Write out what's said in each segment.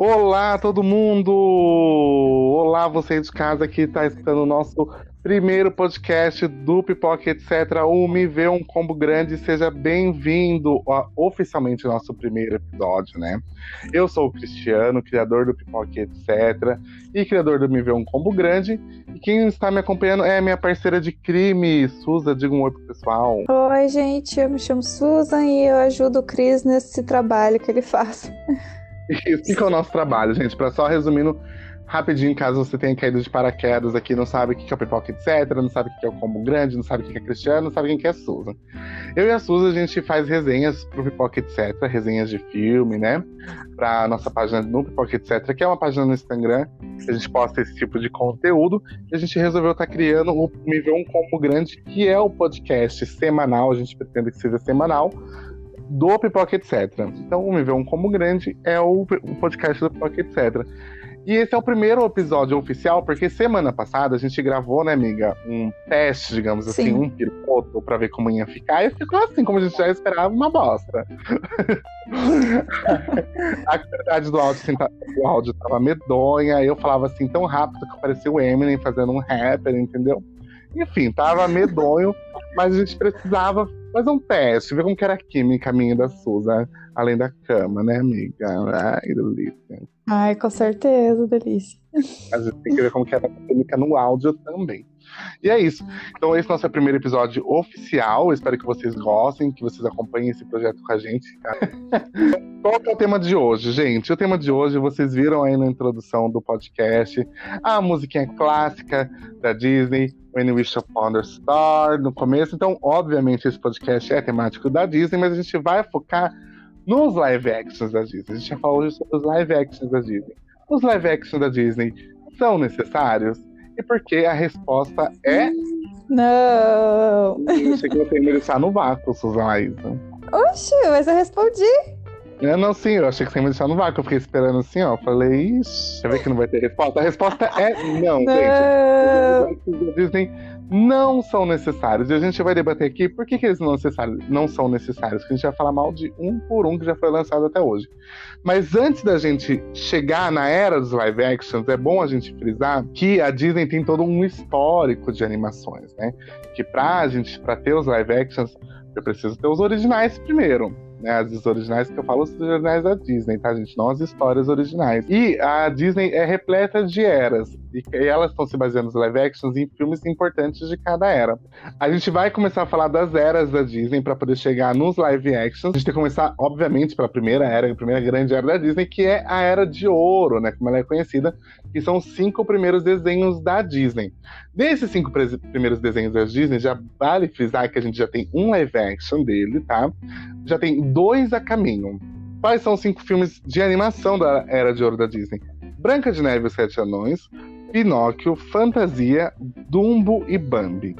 Olá, todo mundo! Olá, você de casa que está escutando o nosso primeiro podcast do Pipoca Etc. O Me Vê um Combo Grande. Seja bem-vindo oficialmente ao nosso primeiro episódio, né? Eu sou o Cristiano, criador do Pipoca Etc. e criador do Me Vê um Combo Grande. E quem está me acompanhando é minha parceira de crime, Suza. Diga um oi pro pessoal. Oi, gente, eu me chamo Susan e eu ajudo o Cris nesse trabalho que ele faz. Isso que é o nosso trabalho, gente. Para só resumindo rapidinho, caso você tenha caído de paraquedas aqui, não sabe o que é o pipoca, etc., não sabe o que é o combo grande, não sabe o que é Cristiano, não sabe quem que é a Susan. Eu e a Susan, a gente faz resenhas pro Pipoca, etc., resenhas de filme, né? Pra nossa página no Pipoca, etc., que é uma página no Instagram, a gente posta esse tipo de conteúdo, e a gente resolveu estar tá criando o Me Vê um Combo Grande, que é o podcast semanal, a gente pretende que seja semanal, do Pipoca Etc. Então, o Me Vê um Como Grande é o, o podcast do Pipoca Etc. E esse é o primeiro episódio oficial, porque semana passada a gente gravou, né, amiga, um teste, digamos assim, Sim. assim, um piloto pra ver como ia ficar, e ficou assim, como a gente já esperava, uma bosta. a qualidade do áudio, assim, tá, do áudio tava medonha, eu falava assim tão rápido que parecia o Eminem fazendo um rapper, entendeu? Enfim, tava medonho, mas a gente precisava fazer um teste, ver como que era a química minha da Suza, além da cama, né, amiga? Ai, delícia. Ai, com certeza, delícia. A gente tem que ver como que era a química no áudio também. E é isso. Então, esse é o nosso primeiro episódio oficial. espero que vocês gostem, que vocês acompanhem esse projeto com a gente. Qual é o tema de hoje, gente? O tema de hoje, vocês viram aí na introdução do podcast, a musiquinha clássica da Disney, When You Wish Upon a Star, no começo. Então, obviamente, esse podcast é temático da Disney, mas a gente vai focar nos live actions da Disney. A gente já falou hoje sobre os live actions da Disney. Os live actions da Disney são necessários? E por que a resposta é. Não! Eu achei que tenho que deixar no vácuo, Suzana. Oxe, mas eu respondi. Eu não, sim, eu achei que você ia me deixar no vácuo. Eu fiquei esperando assim, ó. Falei, ixi, já vê que não vai ter resposta. A resposta é não, não. gente. Disney não são necessários. E a gente vai debater aqui por que, que eles não, não são necessários. Que a gente vai falar mal de um por um que já foi lançado até hoje. Mas antes da gente chegar na era dos live actions, é bom a gente frisar que a Disney tem todo um histórico de animações, né? Que pra gente, pra ter os live actions, eu preciso ter os originais primeiro né? As originais que eu falo, os originais da Disney, tá, gente? Não as histórias originais. E a Disney é repleta de eras. E elas estão se baseando nos live actions em filmes importantes de cada era. A gente vai começar a falar das eras da Disney para poder chegar nos live actions. A gente tem que começar, obviamente, pela primeira era, a primeira grande era da Disney, que é a era de ouro, né? Como ela é conhecida, que são os cinco primeiros desenhos da Disney. Desses cinco primeiros desenhos da Disney, já vale frisar que a gente já tem um live action dele, tá? Já tem dois a caminho. Quais são os cinco filmes de animação da Era de Ouro da Disney? Branca de Neve e os Sete Anões, Pinóquio, Fantasia, Dumbo e Bambi.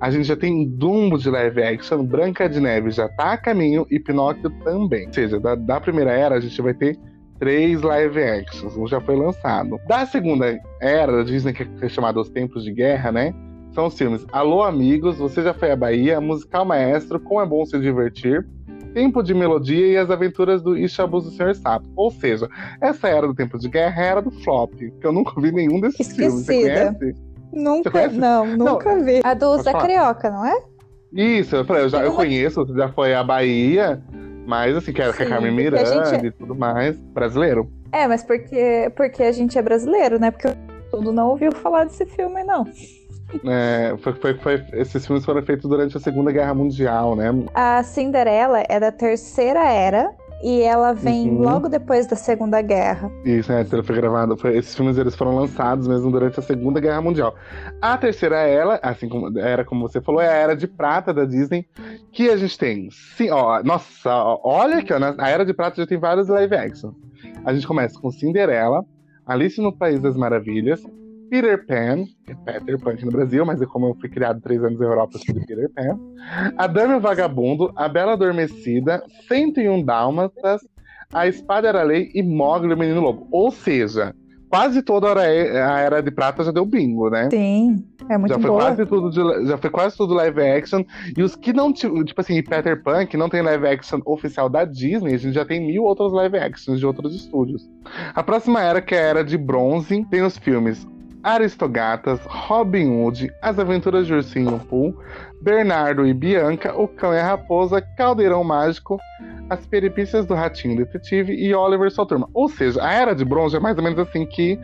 A gente já tem Dumbo de live action, Branca de Neve já tá a caminho e Pinóquio também. Ou seja, da, da primeira era a gente vai ter três live actions, um já foi lançado. Da segunda era da Disney, que é chamada Os Tempos de Guerra, né? São os filmes Alô Amigos, Você Já Foi à Bahia, Musical Maestro, Como é Bom Se Divertir, Tempo de Melodia e As Aventuras do Ixabus do Senhor Sapo. Ou seja, essa era do Tempo de Guerra era do flop, que eu nunca vi nenhum desses Esquecida. filmes. Você conhece? Nunca, Você não, nunca não, vi. A do Zé Carioca, não é? Isso, eu, falei, eu, já, eu conheço, você já foi à Bahia, mas assim, que era com a Carmen Miranda gente... e tudo mais. Brasileiro. É, mas porque, porque a gente é brasileiro, né? Porque todo não ouviu falar desse filme, não. É, foi, foi, foi, esses filmes foram feitos durante a Segunda Guerra Mundial, né? A Cinderela é da terceira era e ela vem uhum. logo depois da Segunda Guerra. Isso, né? Foi gravado. Foi, esses filmes eles foram lançados mesmo durante a Segunda Guerra Mundial. A terceira era, assim como era como você falou, é a era de prata da Disney, que a gente tem. Sim, ó, nossa, ó, olha aqui, ó, a era de prata já tem vários live action. A gente começa com Cinderela, Alice no País das Maravilhas, Peter Pan, que é Peter Pan aqui no Brasil, mas é como eu fui criado três anos na Europa, eu de Peter Pan. A Dama e o Vagabundo, A Bela Adormecida, 101 Dálmatas, A Espada Era Lei e Mogli, o Menino Lobo. Ou seja, quase toda a era, a era de prata já deu bingo, né? Sim, é muito já foi boa. quase tudo de- já foi quase tudo live action. E os que não, ti- tipo assim, Peter Pan, que não tem live action oficial da Disney, a gente já tem mil outros live actions de outros estúdios. A próxima era, que é a era de bronze, tem os filmes Aristogatas, Robin Hood, As Aventuras de Ursinho Pooh, Bernardo e Bianca, O Cão e a Raposa, Caldeirão Mágico, As Peripécias do Ratinho Detetive e Oliver sua turma. Ou seja, a era de bronze é mais ou menos assim que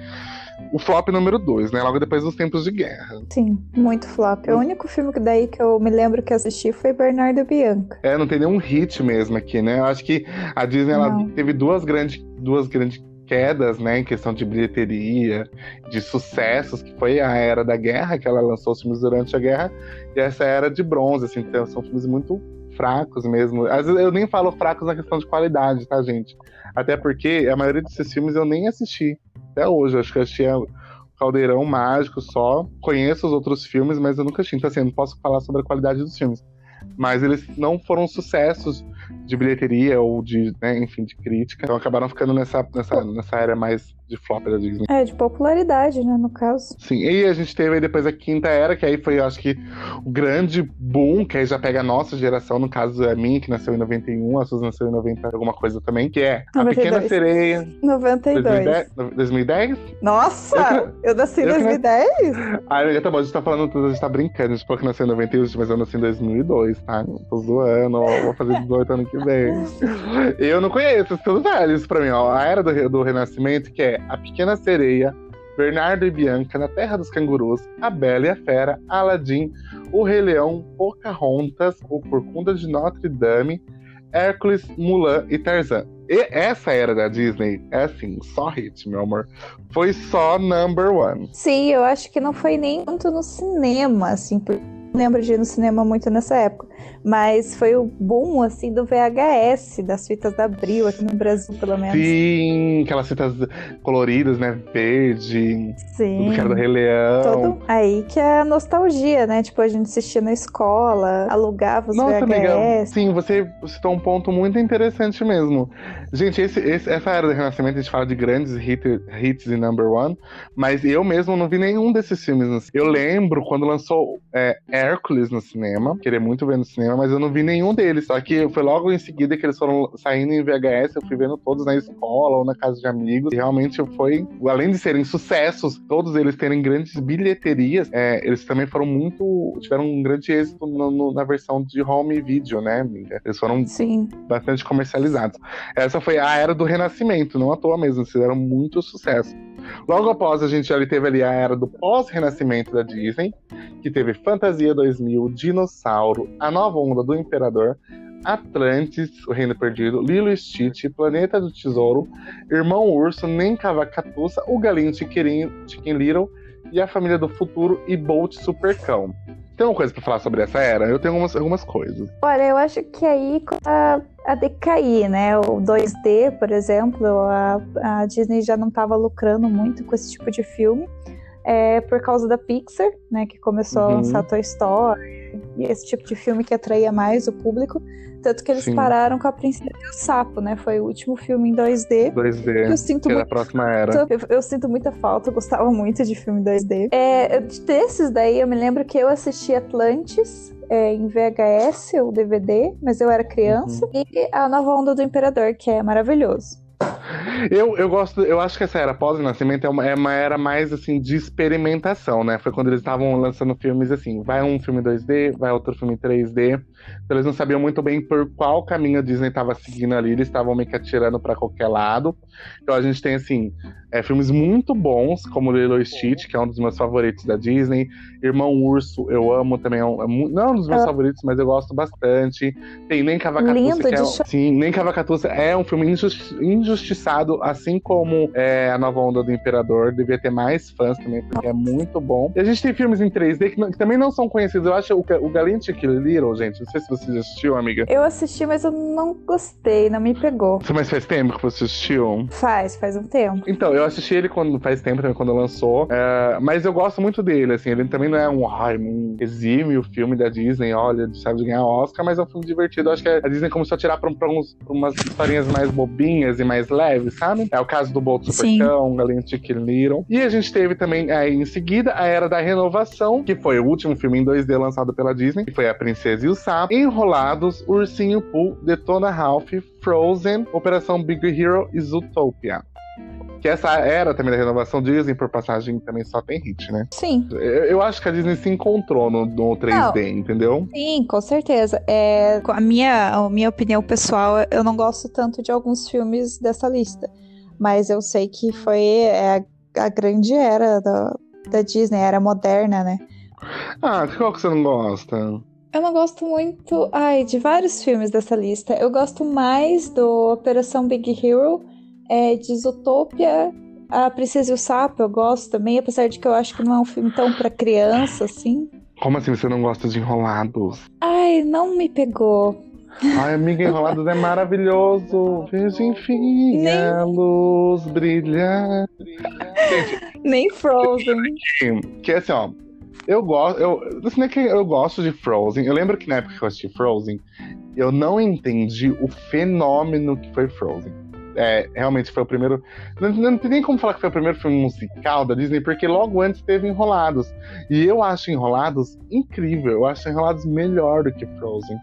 o flop número 2, né? Logo depois dos tempos de guerra. Sim, muito flop. O único filme que daí que eu me lembro que assisti foi Bernardo e Bianca. É, não tem nenhum hit mesmo aqui, né? Eu acho que a Disney ela Não. teve duas grandes, duas grandes quedas, né, em questão de bilheteria, de sucessos, que foi a era da guerra, que ela lançou os filmes durante a guerra, e essa era de bronze, assim, então são filmes muito fracos mesmo. Às vezes eu nem falo fracos na questão de qualidade, tá, gente? Até porque a maioria desses filmes eu nem assisti até hoje. Eu acho que eu assisti o Caldeirão Mágico só. Conheço os outros filmes, mas eu nunca assisti. Então, assim, eu não posso falar sobre a qualidade dos filmes. Mas eles não foram sucessos de bilheteria ou de, né, enfim, de crítica. Então acabaram ficando nessa, nessa, nessa era mais de flop da Disney. É, de popularidade, né, no caso. Sim, e a gente teve aí depois a quinta era, que aí foi, eu acho que, o grande boom, que aí já pega a nossa geração, no caso é a minha, que nasceu em 91, a Suzy nasceu em 90, alguma coisa também, que é A 92. Pequena Sereia, 92. 2010? 2010? Nossa! Eu nasci em eu que- 2010? Ah, tá bom, a gente tá falando tudo, a gente tá brincando, a gente falou que nasceu em 91, mas eu nasci em 2002, tá? Tô zoando, ó, vou fazer 18 ano vem. Eu não conheço, tudo velho isso pra mim, ó. A era do, do Renascimento, que é A Pequena Sereia, Bernardo e Bianca, Na Terra dos Cangurus, A Bela e a Fera, Aladdin, O Rei Leão, Pocahontas, O Corcunda de Notre Dame, Hércules, Mulan e Tarzan. E essa era da Disney é assim, só hit, meu amor. Foi só number one. Sim, eu acho que não foi nem tanto no cinema, assim, por... não lembro de ir no cinema muito nessa época, mas foi o boom, assim, do VHS, das fitas da Abril, aqui no Brasil, pelo menos. Sim, aquelas fitas coloridas, né? Verde, Sim. que era do Rei Leão. Todo... Aí que é a nostalgia, né? Tipo, a gente assistia na escola, alugava os Nossa, amiga, VHS. sim, você citou um ponto muito interessante mesmo. Gente, esse- esse- essa era do Renascimento, a gente fala de grandes hit, hits e number one, mas eu mesmo não vi nenhum desses filmes. Eu lembro quando lançou é, Hércules no cinema, queria muito ver no cinema, mas eu não vi nenhum deles. Só que foi logo em seguida que eles foram saindo em VHS, eu fui vendo todos na escola ou na casa de amigos, e realmente foi, além de serem sucessos, todos eles terem grandes bilheterias, é, eles também foram muito, tiveram um grande êxito no- no- na versão de home video, né, amiga? Eles foram Sim. bastante comercializados. Essa foi a era do Renascimento, não à toa mesmo, eles fizeram muito sucesso. Logo após, a gente já teve ali a era do pós-renascimento da Disney, que teve Fantasia 2000, Dinossauro, A Nova Onda do Imperador, Atlantis, O Reino Perdido, Lilo e Stitch, Planeta do Tesouro, Irmão Urso, Nem Cavacatuça, O Galinho Chiquirinho, Chicken Little e A Família do Futuro e Bolt Supercão. Tem uma coisa pra falar sobre essa era? Eu tenho algumas, algumas coisas. Olha, eu acho que aí a, a decair, né? O 2D, por exemplo, a, a Disney já não estava lucrando muito com esse tipo de filme. É, por causa da Pixar, né? Que começou a Uhum. lançar Toy Story e esse tipo de filme que atraía mais o público. Tanto que eles Sim. pararam com a Princesa e o Sapo, né? Foi o último filme em 2D. 2D, Eu sinto que é muito próxima era. eu, eu sinto muita falta, eu gostava muito de filme 2D. É, desses daí, eu me lembro que eu assisti Atlantis é, em VHS ou DVD, mas eu era criança. Uhum. E A Nova Onda do Imperador, que é maravilhoso. Eu, eu gosto, eu acho que essa era pós-nascimento é uma, é uma era mais assim de experimentação, né? Foi quando eles estavam lançando filmes assim, vai um filme 2D, vai outro filme 3D. Então eles não sabiam muito bem por qual caminho a Disney estava seguindo ali, eles estavam meio que atirando para qualquer lado. Então a gente tem assim, é, filmes muito bons, como Lilo e Stitch, que é um dos meus favoritos da Disney. Irmão Urso, eu amo também, é um, é não é um dos meus Ah. favoritos, mas eu gosto bastante. Tem Nem Cavacatuça, Lindo que é, sim, Nem Cavacatuça é um filme injusti- injustiçado, assim como é, A Nova Onda do Imperador. Devia ter mais fãs também, porque é muito bom. E a gente tem filmes em 3D que, não- que também não são conhecidos. Eu acho o, o Chicken Little, gente, não sei se você já assistiu, amiga. Eu assisti, mas eu não gostei, não me pegou. Mas faz tempo que você assistiu? Faz, faz um tempo. Então, eu assisti ele quando faz tempo também, quando lançou. É, mas eu gosto muito dele, assim. Ele também não é um, ai, um exímio filme da Disney, olha, sabe de ganhar Oscar, mas é um filme divertido. Eu acho que a Disney começou a tirar pra, pra, uns, pra umas historinhas mais bobinhas e mais leves, sabe? É o caso do Bolt Supercão, Galinha Chicken Little. E a gente teve também aí em seguida a Era da Renovação, que foi o último filme em 2D lançado pela Disney, que foi A Princesa e o Sapo, Enrolados, Ursinho Pooh, Detona Ralph, Frozen, Operação Big Hero e Zootopia. Que essa era também da renovação Disney, por passagem, também só tem hit, né? Sim. Eu, eu acho que a Disney se encontrou no, no 3D, não. entendeu? Sim, com certeza. É, a, minha, a minha opinião pessoal, eu não gosto tanto de alguns filmes dessa lista. Mas eu sei que foi é, a, a grande era da, da Disney, era moderna, né? Ah, qual que você não gosta? Eu não gosto muito, ai, de vários filmes dessa lista. Eu gosto mais do Operação Big Hero, é, de Zootopia, A Princesa e o Sapo, eu gosto também, apesar de que eu acho que não é um filme tão para criança assim. Como assim você não gosta de Enrolados? Ai, não me pegou. Ai, amiga, Enrolados é maravilhoso. Virgem filha, Nem... luz brilha. Gente, Nem Frozen. Que é assim, ó. Eu gosto, eu, assim, que eu gosto de Frozen. Eu lembro que na época que eu assisti Frozen, eu não entendi o fenômeno que foi Frozen. É, realmente foi o primeiro. Não, não, tem nem como falar que foi o primeiro filme musical da Disney, porque logo antes teve Enrolados. E eu acho Enrolados incrível. Eu acho Enrolados melhor do que Frozen.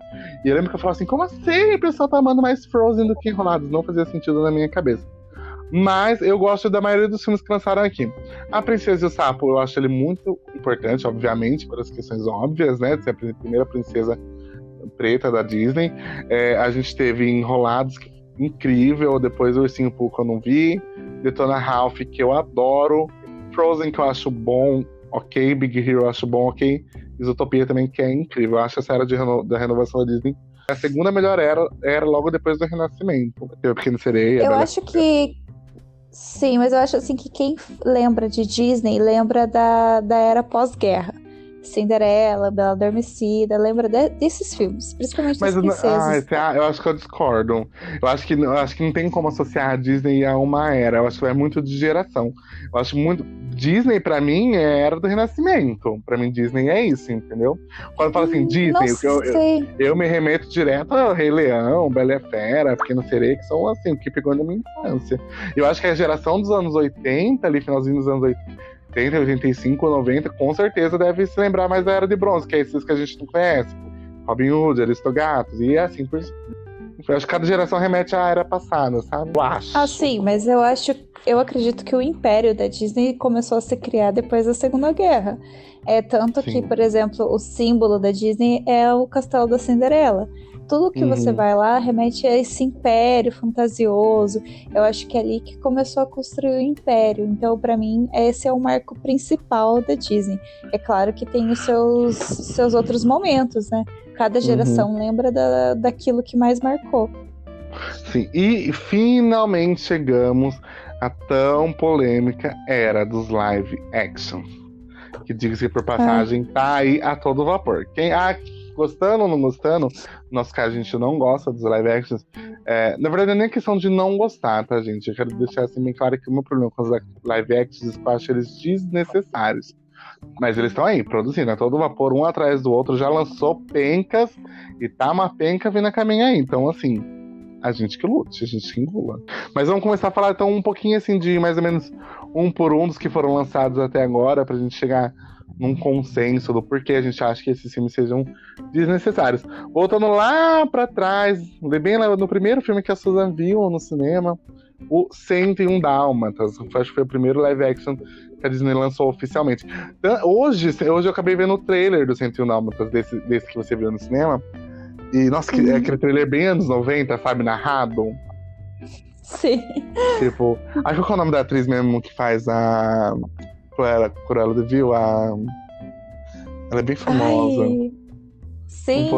E eu lembro que eu falava assim: como assim o pessoal tá amando mais Frozen do que Enrolados? Não fazia sentido na minha cabeça. Mas eu gosto da maioria dos filmes que lançaram aqui. A Princesa e o Sapo, eu acho ele muito importante, obviamente, por as questões óbvias, né? De ser a primeira princesa preta da Disney. É, a gente teve Enrolados, que incrível. Depois o Ursinho Pooh, que eu não vi. Detona Ralph, que eu adoro. Frozen, que eu acho bom, ok. Big Hero, eu acho bom, ok. Isotopia também, que é incrível. Eu acho essa era de reno da renovação da Disney a segunda melhor era, era logo depois do Renascimento. Eu Pequeno Sereia. Eu acho que Sim, mas eu acho assim que quem lembra de Disney lembra da, da era pós-guerra. Cinderela, Bela Adormecida, lembra de, desses filmes, principalmente mas, das princesas. Ah, eu acho que eu discordo. Eu acho que, eu acho que não tem como associar a Disney a uma era. Eu acho que é muito de geração. Eu acho muito. Disney, para mim, é era do Renascimento. Para mim, Disney é isso, entendeu? Quando fala assim, hum, Disney, eu, eu, eu, me remeto direto ao Rei Leão, Bela Fera, Pequeno Sereia, que são assim, o que pegou na minha infância. Eu acho que a geração dos anos 80, ali, finalzinho dos anos 80 80, 85, 90, com certeza deve se lembrar mais da Era de Bronze, que é esses que a gente não conhece. Robin Hood, Aristogatos, e é assim por eu acho que cada geração remete à era passada, sabe? Eu acho. Ah, sim, mas eu acho, eu acredito que o império da Disney começou a se criar depois da Segunda Guerra. É tanto sim. que, por exemplo, o símbolo da Disney é o Castelo da Cinderela tudo que uhum. você vai lá remete a esse império fantasioso. Eu acho que é ali que começou a construir o império. Então, para mim, esse é o marco principal da Disney. É claro que tem os seus, seus outros momentos, né? Cada uhum. geração uhum. lembra da, daquilo que mais marcou. Sim, e finalmente chegamos à tão polêmica era dos live action. Que diga-se por passagem, ah. tá aí a todo vapor. Quem, ah, gostando ou não gostando, no nosso caso a gente não gosta dos live actions. É, na verdade, nem é questão de não gostar, tá, gente? Eu quero deixar assim bem claro que o meu problema com os live actions é que eu acho eles desnecessários. Mas eles estão aí, produzindo, a todo vapor, um atrás do outro, já lançou pencas e tá uma penca vindo a caminho aí. Então, assim, a gente que lute, a gente que engula. Mas vamos começar a falar então um pouquinho assim de mais ou menos um por um dos que foram lançados até agora, pra gente chegar num consenso do porquê a gente acha que esses filmes sejam desnecessários. Voltando lá para trás, bem no primeiro filme que a Susan viu no cinema, o 101 Dálmatas. Acho que foi o primeiro live action que a Disney lançou oficialmente. Então, hoje, hoje eu acabei vendo o trailer do 101 Dálmatas, desse, desse que você viu no cinema. E, nossa, uhum. é aquele trailer bem anos 90, sabe? Narrado. Sim. Tipo, acho que é o nome da atriz mesmo que faz a Cruella, Cruella de Vil, a... ela é bem famosa. Ai, sim,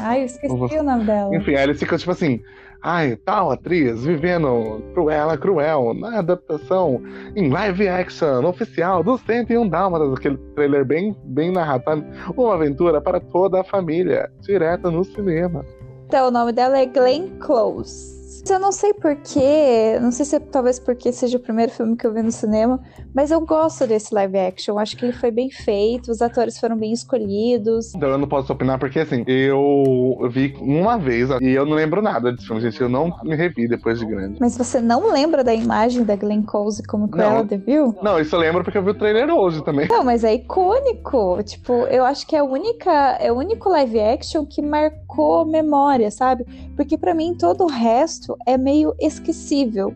ai, eu esqueci o nome dela. Enfim, aí eles ficam tipo assim, ai, tal atriz vivendo Cruella Cruel na adaptação em live action oficial do 101 Dálmatas, aquele trailer bem, bem narrado, uma aventura para toda a família, direto no cinema. Então, o nome dela é Glenn Close. Eu não sei porquê, não sei se é talvez porque seja o primeiro filme que eu vi no cinema, mas eu gosto desse live action. Acho que ele foi bem feito, os atores foram bem escolhidos. Então eu não posso opinar porque assim, eu vi uma vez e eu não lembro nada desse filme, gente. Eu não me revi depois de grande. Mas você não lembra da imagem da Glenn Close como Cruella Vil? Não, isso eu lembro porque eu vi o trailer hoje também. Não, mas é icônico. Tipo, eu acho que é a única, é o único live action que marcou memória, sabe? Porque para mim todo o resto é meio esquecível.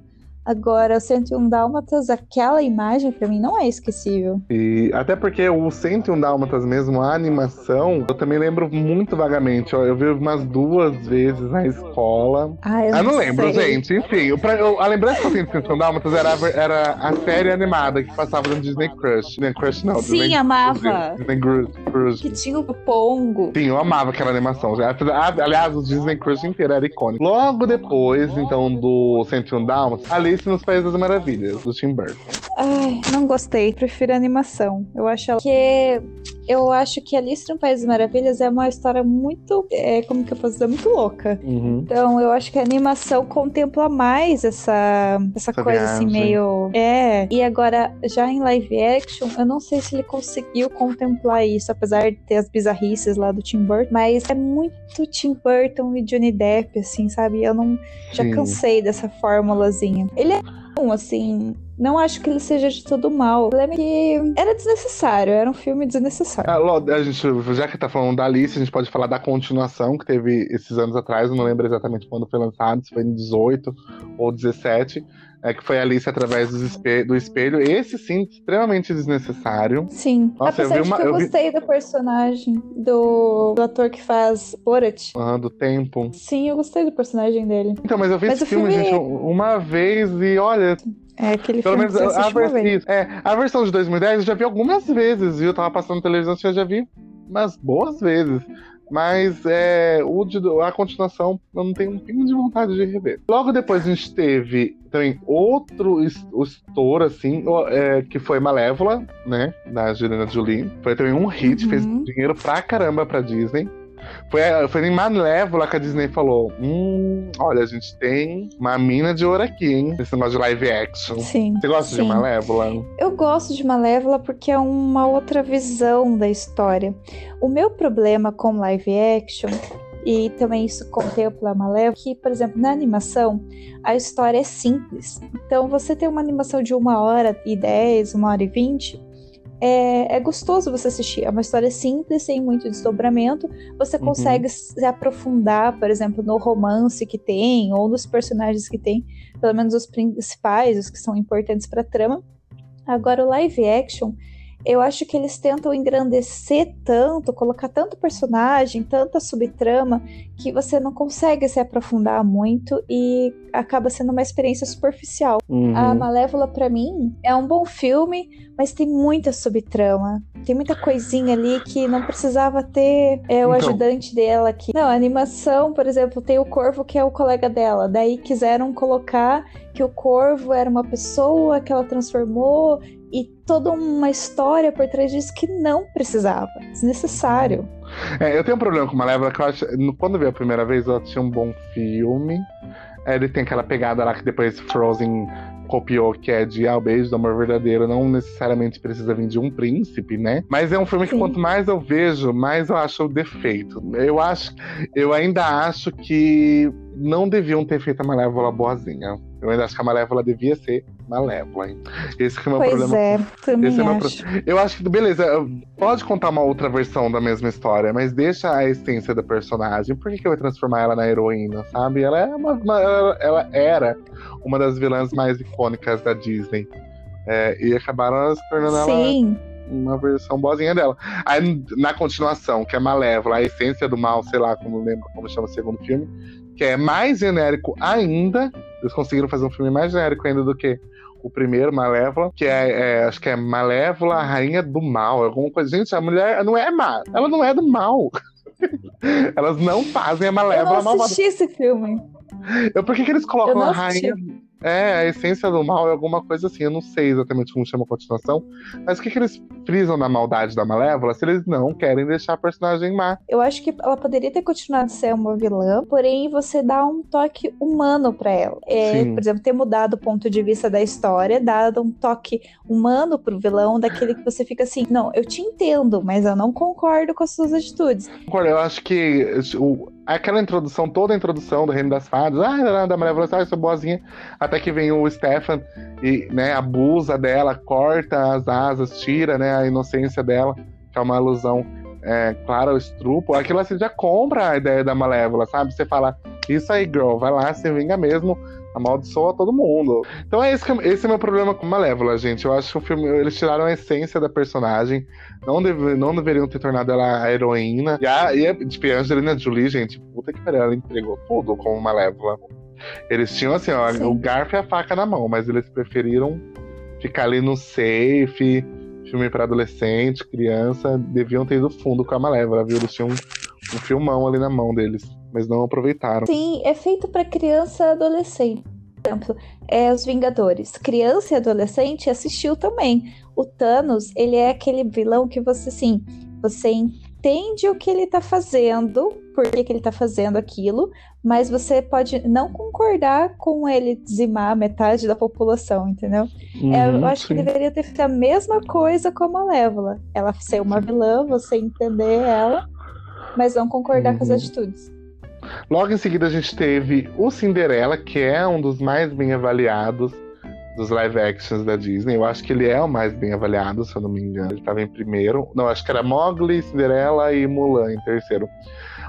Agora, 101 Dálmatas, aquela imagem para mim não é esquecível. E até porque o 101 Dálmatas mesmo, a animação, eu também lembro muito vagamente. Ó, eu vi umas duas vezes na escola. Ah, eu, eu não, não lembro, gente. Enfim, eu, pra, eu, a lembrança que eu tenho de 101 Dálmatas era, era a série animada que passava no Disney Crush. Disney Crush não. Sim, Disney, amava. Disney Crush. Crush. Que tinha o Pongo. Sim, eu amava aquela animação. Aliás, o Disney Crush inteiro era icônico. Logo depois, então, do 101 Dálmatas, Alice nos Países das Maravilhas, do Tim Burton. Ai, não gostei. Prefiro animação. Eu acho que eu acho que Alice no País das Maravilhas é uma história muito, é, como que eu posso dizer, muito louca. Uhum. Então, eu acho que a animação contempla mais essa, essa, Essa coisa assim, viagem. meio. É. E agora, já em live action, eu não sei se ele conseguiu contemplar isso, apesar de ter as bizarrices lá do Tim Burton. Mas é muito Tim Burton e Johnny Depp, assim, sabe? Eu não. Já Sim. cansei dessa fórmulazinha. Ele é bom, assim. Não acho que ele seja de todo mal. O problema é que era desnecessário, era um filme desnecessário. Ah, a gente, já que tá falando da Alice, a gente pode falar da continuação que teve esses anos atrás, eu não lembro exatamente quando foi lançado, se foi em 18 ou 17, é, que foi Alice através dos espe- do espelho. Esse sim, extremamente desnecessário. Sim. Nossa, eu Apesar vi de uma- que eu, eu vi- gostei do personagem do, do ator que faz Borat. ah, do tempo. Sim, eu gostei do personagem dele. Então, mas eu vi Mas esse filme, filme- gente, uma vez e olha, É aquele pelo filme menos que você a, vers- isso, é, a versão de 2010 eu já vi algumas vezes, viu? Eu tava passando na televisão, eu já vi umas boas vezes. Mas é, o de- a continuação eu não tenho um pingo de vontade de rever. Logo depois a gente teve também outro estouro, assim, é, que foi Malévola, né? Da Angelina Jolie. Foi também um hit, Uhum. fez dinheiro pra caramba pra Disney. Foi, foi em Malévola que a Disney falou: Hum, olha, a gente tem uma mina de ouro aqui, hein? Esse negócio de live action. Sim. Você gosta sim. de Malévola? Eu gosto de Malévola porque é uma outra visão da história. O meu problema com live action, e também isso contempla a Malévola, que, por exemplo, na animação, a história é simples. Então, você tem uma animação de uma hora e dez, uma hora e vinte, é, é gostoso você assistir. É uma história simples, sem muito desdobramento. Você Uhum. consegue se aprofundar, por exemplo, no romance que tem, ou nos personagens que tem, pelo menos os principais, os que são importantes para a trama. Agora, o live action, eu acho que eles tentam engrandecer tanto, colocar tanto personagem, tanta subtrama, que você não consegue se aprofundar muito e acaba sendo uma experiência superficial. Uhum. A Malévola, pra mim, é um bom filme, mas tem muita subtrama. Tem muita coisinha ali que não precisava ter é, o Então. ajudante dela aqui. Não, a animação, por exemplo, tem o Corvo que é o colega dela. Daí quiseram colocar que o Corvo era uma pessoa que ela transformou e toda uma história por trás disso que não precisava. Desnecessário. É, eu tenho um problema com Malévola que eu acho. Quando eu vi a primeira vez, eu achei um bom filme. É, Ele tem aquela pegada lá que depois Frozen copiou, que é de ah, o beijo do amor verdadeiro. Não necessariamente precisa vir de um príncipe, né? Mas é um filme que Sim. quanto mais eu vejo, mais eu acho o defeito. Eu acho. Eu ainda acho que não deviam ter feito a Malévola boazinha. Eu ainda acho que a Malévola devia ser Malévola. hein? Esse que é o meu pois problema é, também Esse é acho. eu acho que, beleza, pode contar uma outra versão da mesma história, mas deixa a essência da personagem. Por que, que vai transformar ela na heroína, sabe? Ela, é uma, uma- ela, ela era uma das vilãs mais icônicas da Disney. É, e acabaram se tornando ela Sim, uma versão boazinha dela. Aí, na continuação, que é Malévola, a essência do mal, sei lá como lembro como chama o segundo filme, que é mais genérico ainda. Eles conseguiram fazer um filme mais genérico ainda do que o primeiro, Malévola, que é, é, acho que é Malévola, a Rainha do Mal, alguma coisa. Gente, a mulher não é má, ela não é do mal. Elas não fazem a eu Malévola não malvada. assisti esse filme. Eu, por que, que eles Eu colocam não a assisti. É, a essência do mal é alguma coisa assim. Eu não sei exatamente como chama a continuação. Mas o que, que eles frisam na maldade da Malévola se eles não querem deixar a personagem má? Eu acho que ela poderia ter continuado a ser uma vilã, porém você dá um toque humano para ela. É, por exemplo, ter mudado o ponto de vista da história, dado um toque humano pro vilão, daquele que você fica assim, não, eu te entendo, mas eu não concordo com as suas atitudes. Concordo, eu acho que o, aquela introdução, toda a introdução do Reino das Fadas, ah, da Malévola, ah, eu sou boazinha, até que vem o Stefan e, né, abusa dela, corta as asas, tira, né, a inocência dela, que é uma alusão é, clara ao estrupo, aquilo assim já compra a ideia da Malévola, sabe? Você fala, isso aí, girl, vai lá, se vinga mesmo, amaldiçoa todo mundo. Então é esse, que, esse é o meu problema com Malévola, gente. Eu acho que o filme, eles tiraram a essência da personagem, não, deve, não deveriam ter tornado ela a heroína. E a, e a, tipo, a Angelina Jolie, gente, puta que pariu, ela entregou tudo como Malévola. Eles tinham assim, ó, Sim. o garfo e a faca na mão, mas eles preferiram ficar ali no safe, filme para adolescente, criança, deviam ter ido fundo com a Malévola, viu? Eles tinham um, um filmão ali na mão deles mas não aproveitaram. Sim, é feito para criança e adolescente. Por exemplo, é Os Vingadores. Criança e adolescente assistiu também. O Thanos, ele é aquele vilão que você, assim, você entende o que ele tá fazendo, por que, que ele tá fazendo aquilo, mas você pode não concordar com ele dizimar metade da população, entendeu? Uhum, é, eu uhum, acho sim. que deveria ter feito a mesma coisa com a Malévola. Ela ser uma vilã, você entender ela, mas não concordar uhum. com as uhum. atitudes. Logo em seguida a gente teve o Cinderela, que é um dos mais bem avaliados dos live actions da Disney. Eu acho que ele é o mais bem avaliado, se eu não me engano. Ele estava em primeiro. Não, acho que era Mowgli, Cinderela e Mulan em terceiro.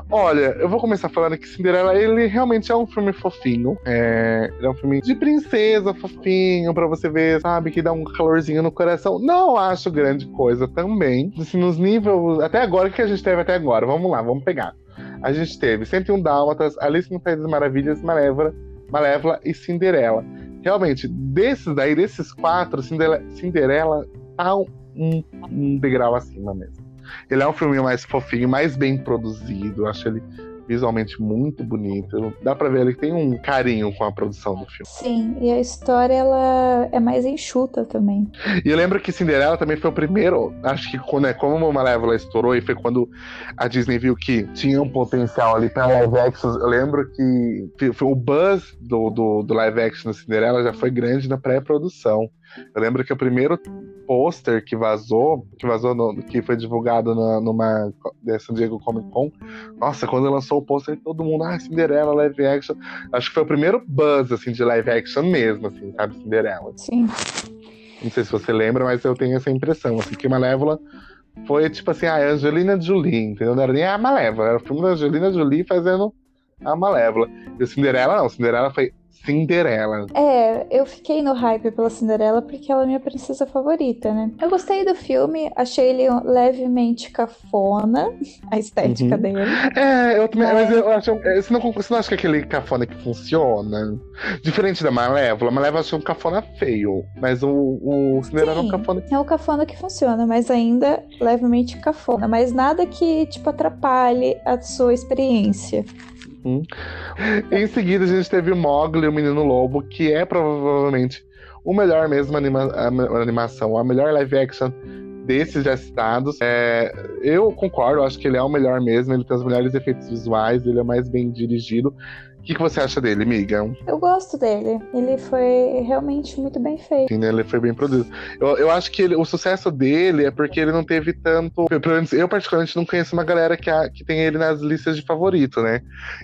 Olha, eu vou começar falando que Cinderela, ele realmente é um filme fofinho. É, ele é um filme de princesa fofinho, para você ver, sabe, que dá um calorzinho no coração. Não acho grande coisa também. Assim, nos níveis. Até agora, o que a gente teve até agora? Vamos lá, vamos pegar a gente teve 101 Dálmatas, Alice no País das Maravilhas, Malévola, Malévola e Cinderela. Realmente, desses daí, desses quatro, Cinderela, Cinderela tá um, um degrau acima mesmo. Ele é um filme mais fofinho, mais bem produzido. Eu acho ele visualmente muito bonito. Dá pra ver ele que tem um carinho com a produção do filme. Sim, e a história ela é mais enxuta também. E eu lembro que Cinderela também foi o primeiro, acho que quando é como o Malévola estourou e foi quando a Disney viu que tinha um potencial ali para live action. Eu lembro que foi o buzz do, do, do live action da Cinderela já foi grande na pré-produção. Eu lembro que o primeiro pôster que vazou, que vazou no, que foi divulgado na, numa San Diego Comic Con, nossa, quando lançou o pôster, todo mundo, ah, Cinderela live action. Acho que foi o primeiro buzz assim de live action mesmo, assim, sabe, Cinderela. Sim. Não sei se você lembra, mas eu tenho essa impressão, assim, que Malévola foi tipo assim, a Angelina Jolie, entendeu? Não era nem a Malévola, era o filme da Angelina Jolie fazendo a Malévola. E o Cinderela não, Cinderela foi Cinderela. É, eu fiquei no hype pela Cinderela porque ela é minha princesa favorita, né? Eu gostei do filme, achei ele levemente cafona, a estética uhum. dele. É, eu também, é. mas eu acho. É, você não, você não acha que aquele cafona que funciona? Diferente da Malévola, a Malévola achou um cafona feio, mas o, o Cinderela Sim, é um cafona. É o cafona que funciona, mas ainda levemente cafona. Mas nada que, tipo, atrapalhe a sua experiência. Hum. Em seguida, a gente teve o Mogli, o Menino Lobo, que é provavelmente o melhor mesmo anima a animação, a melhor live action desses já citados. É, eu concordo, acho que ele é o melhor mesmo, ele tem os melhores efeitos visuais, ele é mais bem dirigido. O que, que você acha dele, amiga? Eu gosto dele. Ele foi realmente muito bem feito. Sim, né? ele foi bem produzido. Eu, eu acho que ele, o sucesso dele é porque ele não teve tanto. Eu, particularmente, não conheço uma galera que, a, que tem ele nas listas de favorito, né?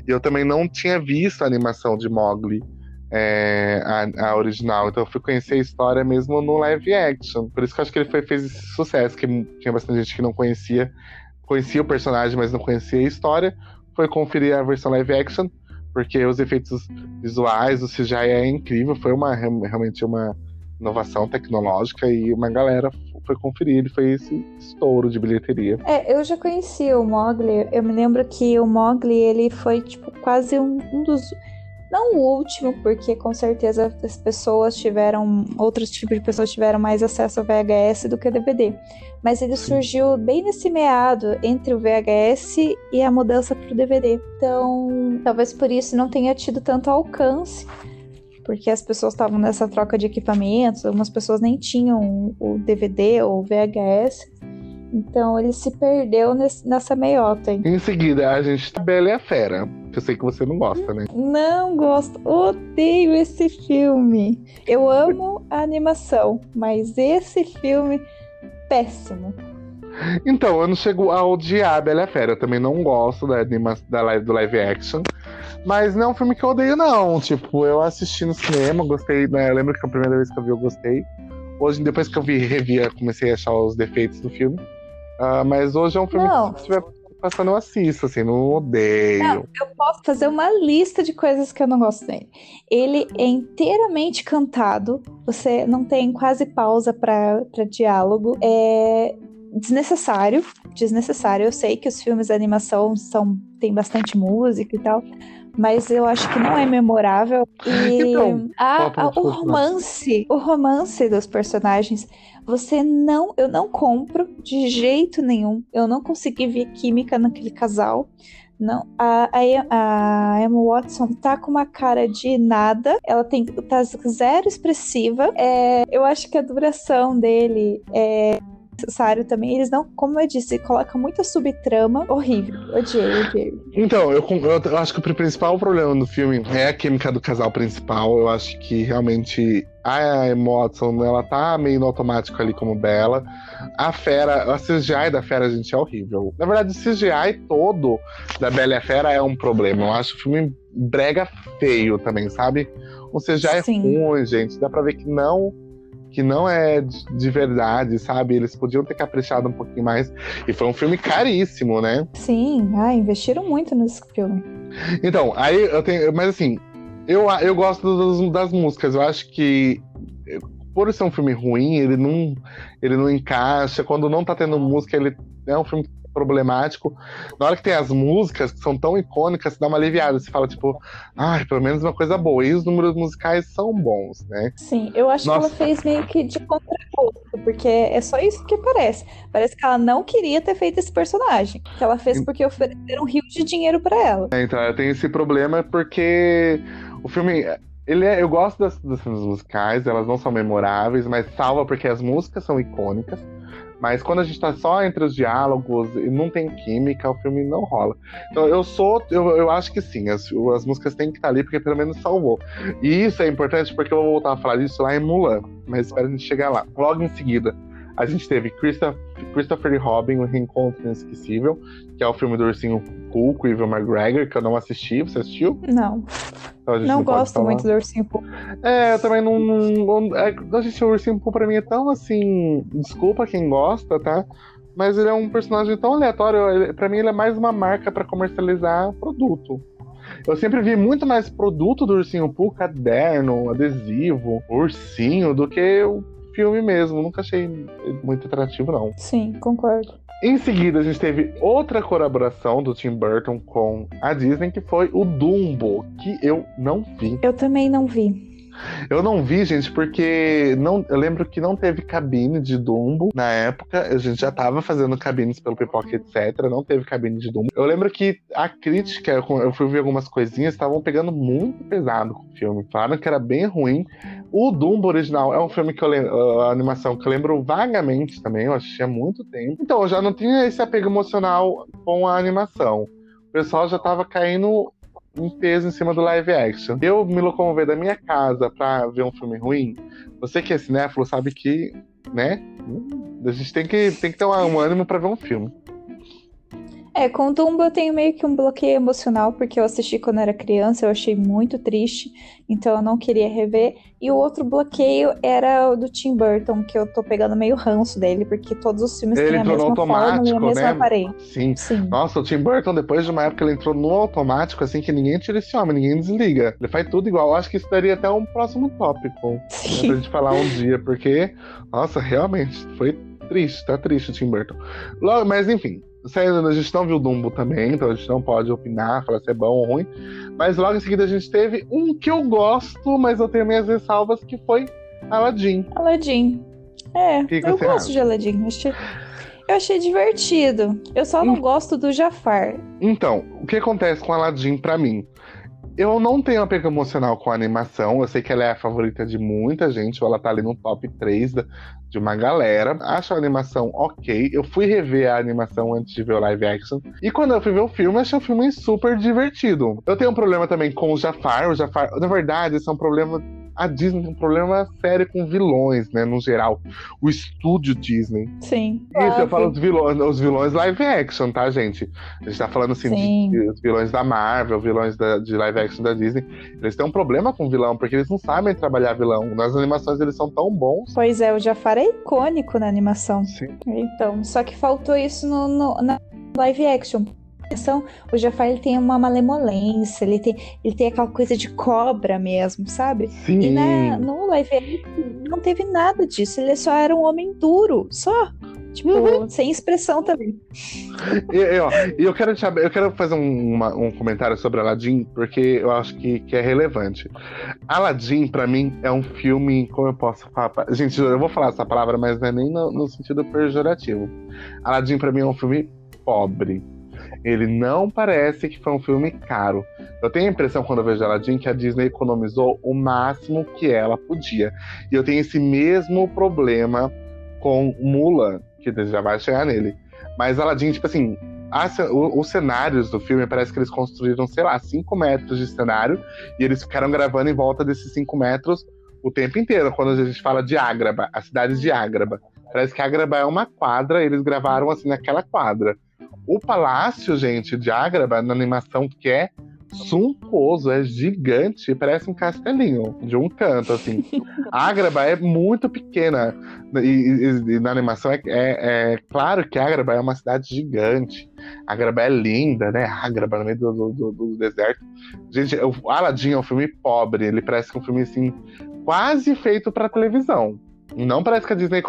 E eu também não tinha visto a animação de Mogli. É, a, a, original. Então eu fui conhecer a história mesmo no live action. Por isso que eu acho que ele foi, fez esse sucesso, que tinha bastante gente que não conhecia, conhecia o personagem, mas não conhecia a história. Foi conferir a versão live action porque os efeitos visuais, o CGI é incrível, foi uma realmente uma inovação tecnológica e uma galera foi conferir, ele foi esse estouro de bilheteria. É, eu já conheci o Mogli, eu me lembro que o Mogli, ele foi tipo quase um, um dos não o último, porque com certeza as pessoas tiveram, outros tipos de pessoas tiveram mais acesso ao VHS do que ao DVD. Mas ele surgiu bem nesse meado entre o VHS e a mudança para o DVD. Então, talvez por isso não tenha tido tanto alcance porque as pessoas estavam nessa troca de equipamentos, algumas pessoas nem tinham o DVD ou o VHS. Então ele se perdeu nesse, nessa meiota. Hein? Em seguida, a gente tá Bela e a Fera. Eu sei que você não gosta, né? Não gosto. Odeio esse filme. Eu amo a animação, mas esse filme, péssimo. Então, eu não chego a odiar a Bela e a Fera. Eu também não gosto da, anima da live, do live action. Mas não é um filme que eu odeio, não. Tipo, eu assisti no cinema, gostei. Né? Eu lembro que a primeira vez que eu vi, eu gostei. Hoje, depois que eu vi revia, comecei a achar os defeitos do filme. Uh, mas hoje é um filme não. que se estiver passando, eu assisto, assim, não odeio. Não, eu posso fazer uma lista de coisas que eu não gosto dele. Ele é inteiramente cantado, você não tem quase pausa para diálogo. É desnecessário, desnecessário. Eu sei que os filmes de animação são tem bastante música e tal, mas eu acho que não é memorável. E então, a, a, o romance, o romance dos personagens você não, eu não compro de jeito nenhum. Eu não consegui ver química naquele casal. Não, a, a, a, Emma Watson tá com uma cara de nada. Ela tem tá zero expressiva. É, eu acho que a duração dele é necessário também. Eles não, como eu disse, colocam muita subtrama. Horrível. Odiei, odiei. Então, eu, eu, acho que o principal problema do filme é a química do casal principal. Eu acho que realmente a Emma ela tá meio no automático ali como Bela. A Fera, a CGI da Fera, gente, é horrível. Na verdade, o CGI todo da Bela e a Fera é um problema. Eu acho o filme brega feio também, sabe? O CGI Sim. é ruim, gente. Dá pra ver que não que não é de verdade, sabe? Eles podiam ter caprichado um pouquinho mais. E foi um filme caríssimo, né? Sim, ah, investiram muito nesse filme. Então, aí eu tenho. Mas assim, eu, eu gosto das, das músicas. Eu acho que por ser um filme ruim, ele não, ele não encaixa. Quando não tá tendo música, ele é um filme problemático. Na hora que tem as músicas, que são tão icônicas, você dá uma aliviada. Você fala, tipo, ai, ah, pelo menos uma coisa boa. E os números musicais são bons, né? Sim, eu acho Nossa. que ela fez meio que de contragosto, porque é só isso que parece. Parece que ela não queria ter feito esse personagem. Que ela fez porque ofereceram um rio de dinheiro para ela. É, então, ela tem esse problema porque o filme. Ele é, eu gosto das, das musicais, elas não são memoráveis, mas salva porque as músicas são icônicas. Mas quando a gente tá só entre os diálogos e não tem química, o filme não rola. Então eu sou, eu, eu acho que sim, as, as músicas têm que estar tá ali porque pelo menos salvou. E isso é importante porque eu vou voltar a falar disso lá em Mulan, mas espera a gente chegar lá. Logo em seguida, a gente teve Christopher, Christopher Robin, O Reencontro Inesquecível, que é o filme do Ursinho Pooh com Evil McGregor, que eu não assisti. Você assistiu? Não. Então, não, não gosto muito do Ursinho Pooh. É, eu também não. não é, gente, o Ursinho Pooh pra mim é tão assim. Desculpa quem gosta, tá? Mas ele é um personagem tão aleatório. Pra mim, ele é mais uma marca para comercializar produto. Eu sempre vi muito mais produto do Ursinho Pooh, caderno, adesivo, ursinho, do que o filme mesmo. Nunca achei muito atrativo, não. Sim, concordo. Em seguida, a gente teve outra colaboração do Tim Burton com a Disney, que foi o Dumbo, que eu não vi. Eu também não vi. Eu não vi, gente, porque não, eu lembro que não teve cabine de Dumbo na época. A gente já tava fazendo cabines pelo Pipoca, etc. Não teve cabine de Dumbo. Eu lembro que a crítica, eu fui ver algumas coisinhas, estavam pegando muito pesado com o filme. Falaram que era bem ruim. O Dumbo original é um filme que eu lembro, a animação que eu lembro vagamente também, eu assisti há muito tempo. Então eu já não tinha esse apego emocional com a animação. O pessoal já tava caindo em peso em cima do live action. Eu me locomover da minha casa pra ver um filme ruim, você que é cinéfilo sabe que, né? A gente tem que, tem que ter um ânimo para ver um filme. É, com Dumbo eu tenho meio que um bloqueio emocional, porque eu assisti quando era criança, eu achei muito triste, então eu não queria rever. E o outro bloqueio era o do Tim Burton, que eu tô pegando meio ranço dele, porque todos os filmes ele têm a mesma forma e a mesma né? aparência. Sim. Sim. Nossa, o Tim Burton, depois de uma época, ele entrou no automático, assim, que ninguém tira esse homem, ninguém desliga. Ele faz tudo igual. Eu acho que isso daria até um próximo tópico né, pra gente falar um dia, porque, nossa, realmente, foi triste, tá triste o Tim Burton. Logo, mas enfim, a gente não viu Dumbo também, então a gente não pode opinar, falar se é bom ou ruim. Mas logo em seguida a gente teve um que eu gosto, mas eu tenho minhas ressalvas, que foi Aladdin. Aladdin. É, que que eu gosto acha? de Aladdin. Eu achei, eu achei divertido. Eu só não hum. gosto do Jafar. Então, o que acontece com Aladdin para mim? Eu não tenho apego emocional com a animação. Eu sei que ela é a favorita de muita gente, ou ela tá ali no top 3 da, de uma galera. Acho a animação ok. Eu fui rever a animação antes de ver o live action. E quando eu fui ver o filme, achei o filme super divertido. Eu tenho um problema também com o Jafar. O Jafar, na verdade, esse é um problema a Disney tem um problema sério com vilões, né, no geral. O estúdio Disney. Sim. Isso, claro. eu falo os vilões, os vilões live action, tá, gente? A gente tá falando assim de, de, os vilões da Marvel, vilões da, de live action da Disney. Eles têm um problema com vilão, porque eles não sabem trabalhar vilão. Nas animações eles são tão bons. Pois é, o Jafar é icônico na animação. Sim. Então, só que faltou isso no, no na live action o Jafar ele tem uma malemolência, ele tem, ele tem aquela coisa de cobra mesmo, sabe? Sim. E na, no live não teve nada disso, ele só era um homem duro, só. Tipo, uhum. sem expressão também. E eu, eu, quero, te, eu quero fazer um, uma, um comentário sobre Aladdin, porque eu acho que, que é relevante. Aladdin, para mim, é um filme, como eu posso falar? Gente, eu vou falar essa palavra, mas não é nem no, no sentido pejorativo. Aladdin, para mim, é um filme pobre ele não parece que foi um filme caro. Eu tenho a impressão, quando eu vejo Aladdin, que a Disney economizou o máximo que ela podia. E eu tenho esse mesmo problema com Mulan, que já vai chegar nele. Mas Aladdin, tipo assim, os cenários do filme parece que eles construíram, sei lá, 5 metros de cenário e eles ficaram gravando em volta desses 5 metros o tempo inteiro. Quando a gente fala de Ágraba, a cidade de Ágraba. Parece que Ágraba é uma quadra, eles gravaram assim naquela quadra. O palácio, gente, de Ágraba, na animação, que é suntuoso, é gigante, parece um castelinho de um canto, assim. Ágraba é muito pequena. E, e, e na animação é, é, é, claro que Ágraba é uma cidade gigante. Ágraba é linda, né? Ágraba no meio do, do, do deserto. Gente, o Aladdin é um filme pobre, ele parece um filme assim, quase feito para televisão. Não parece que a Disney.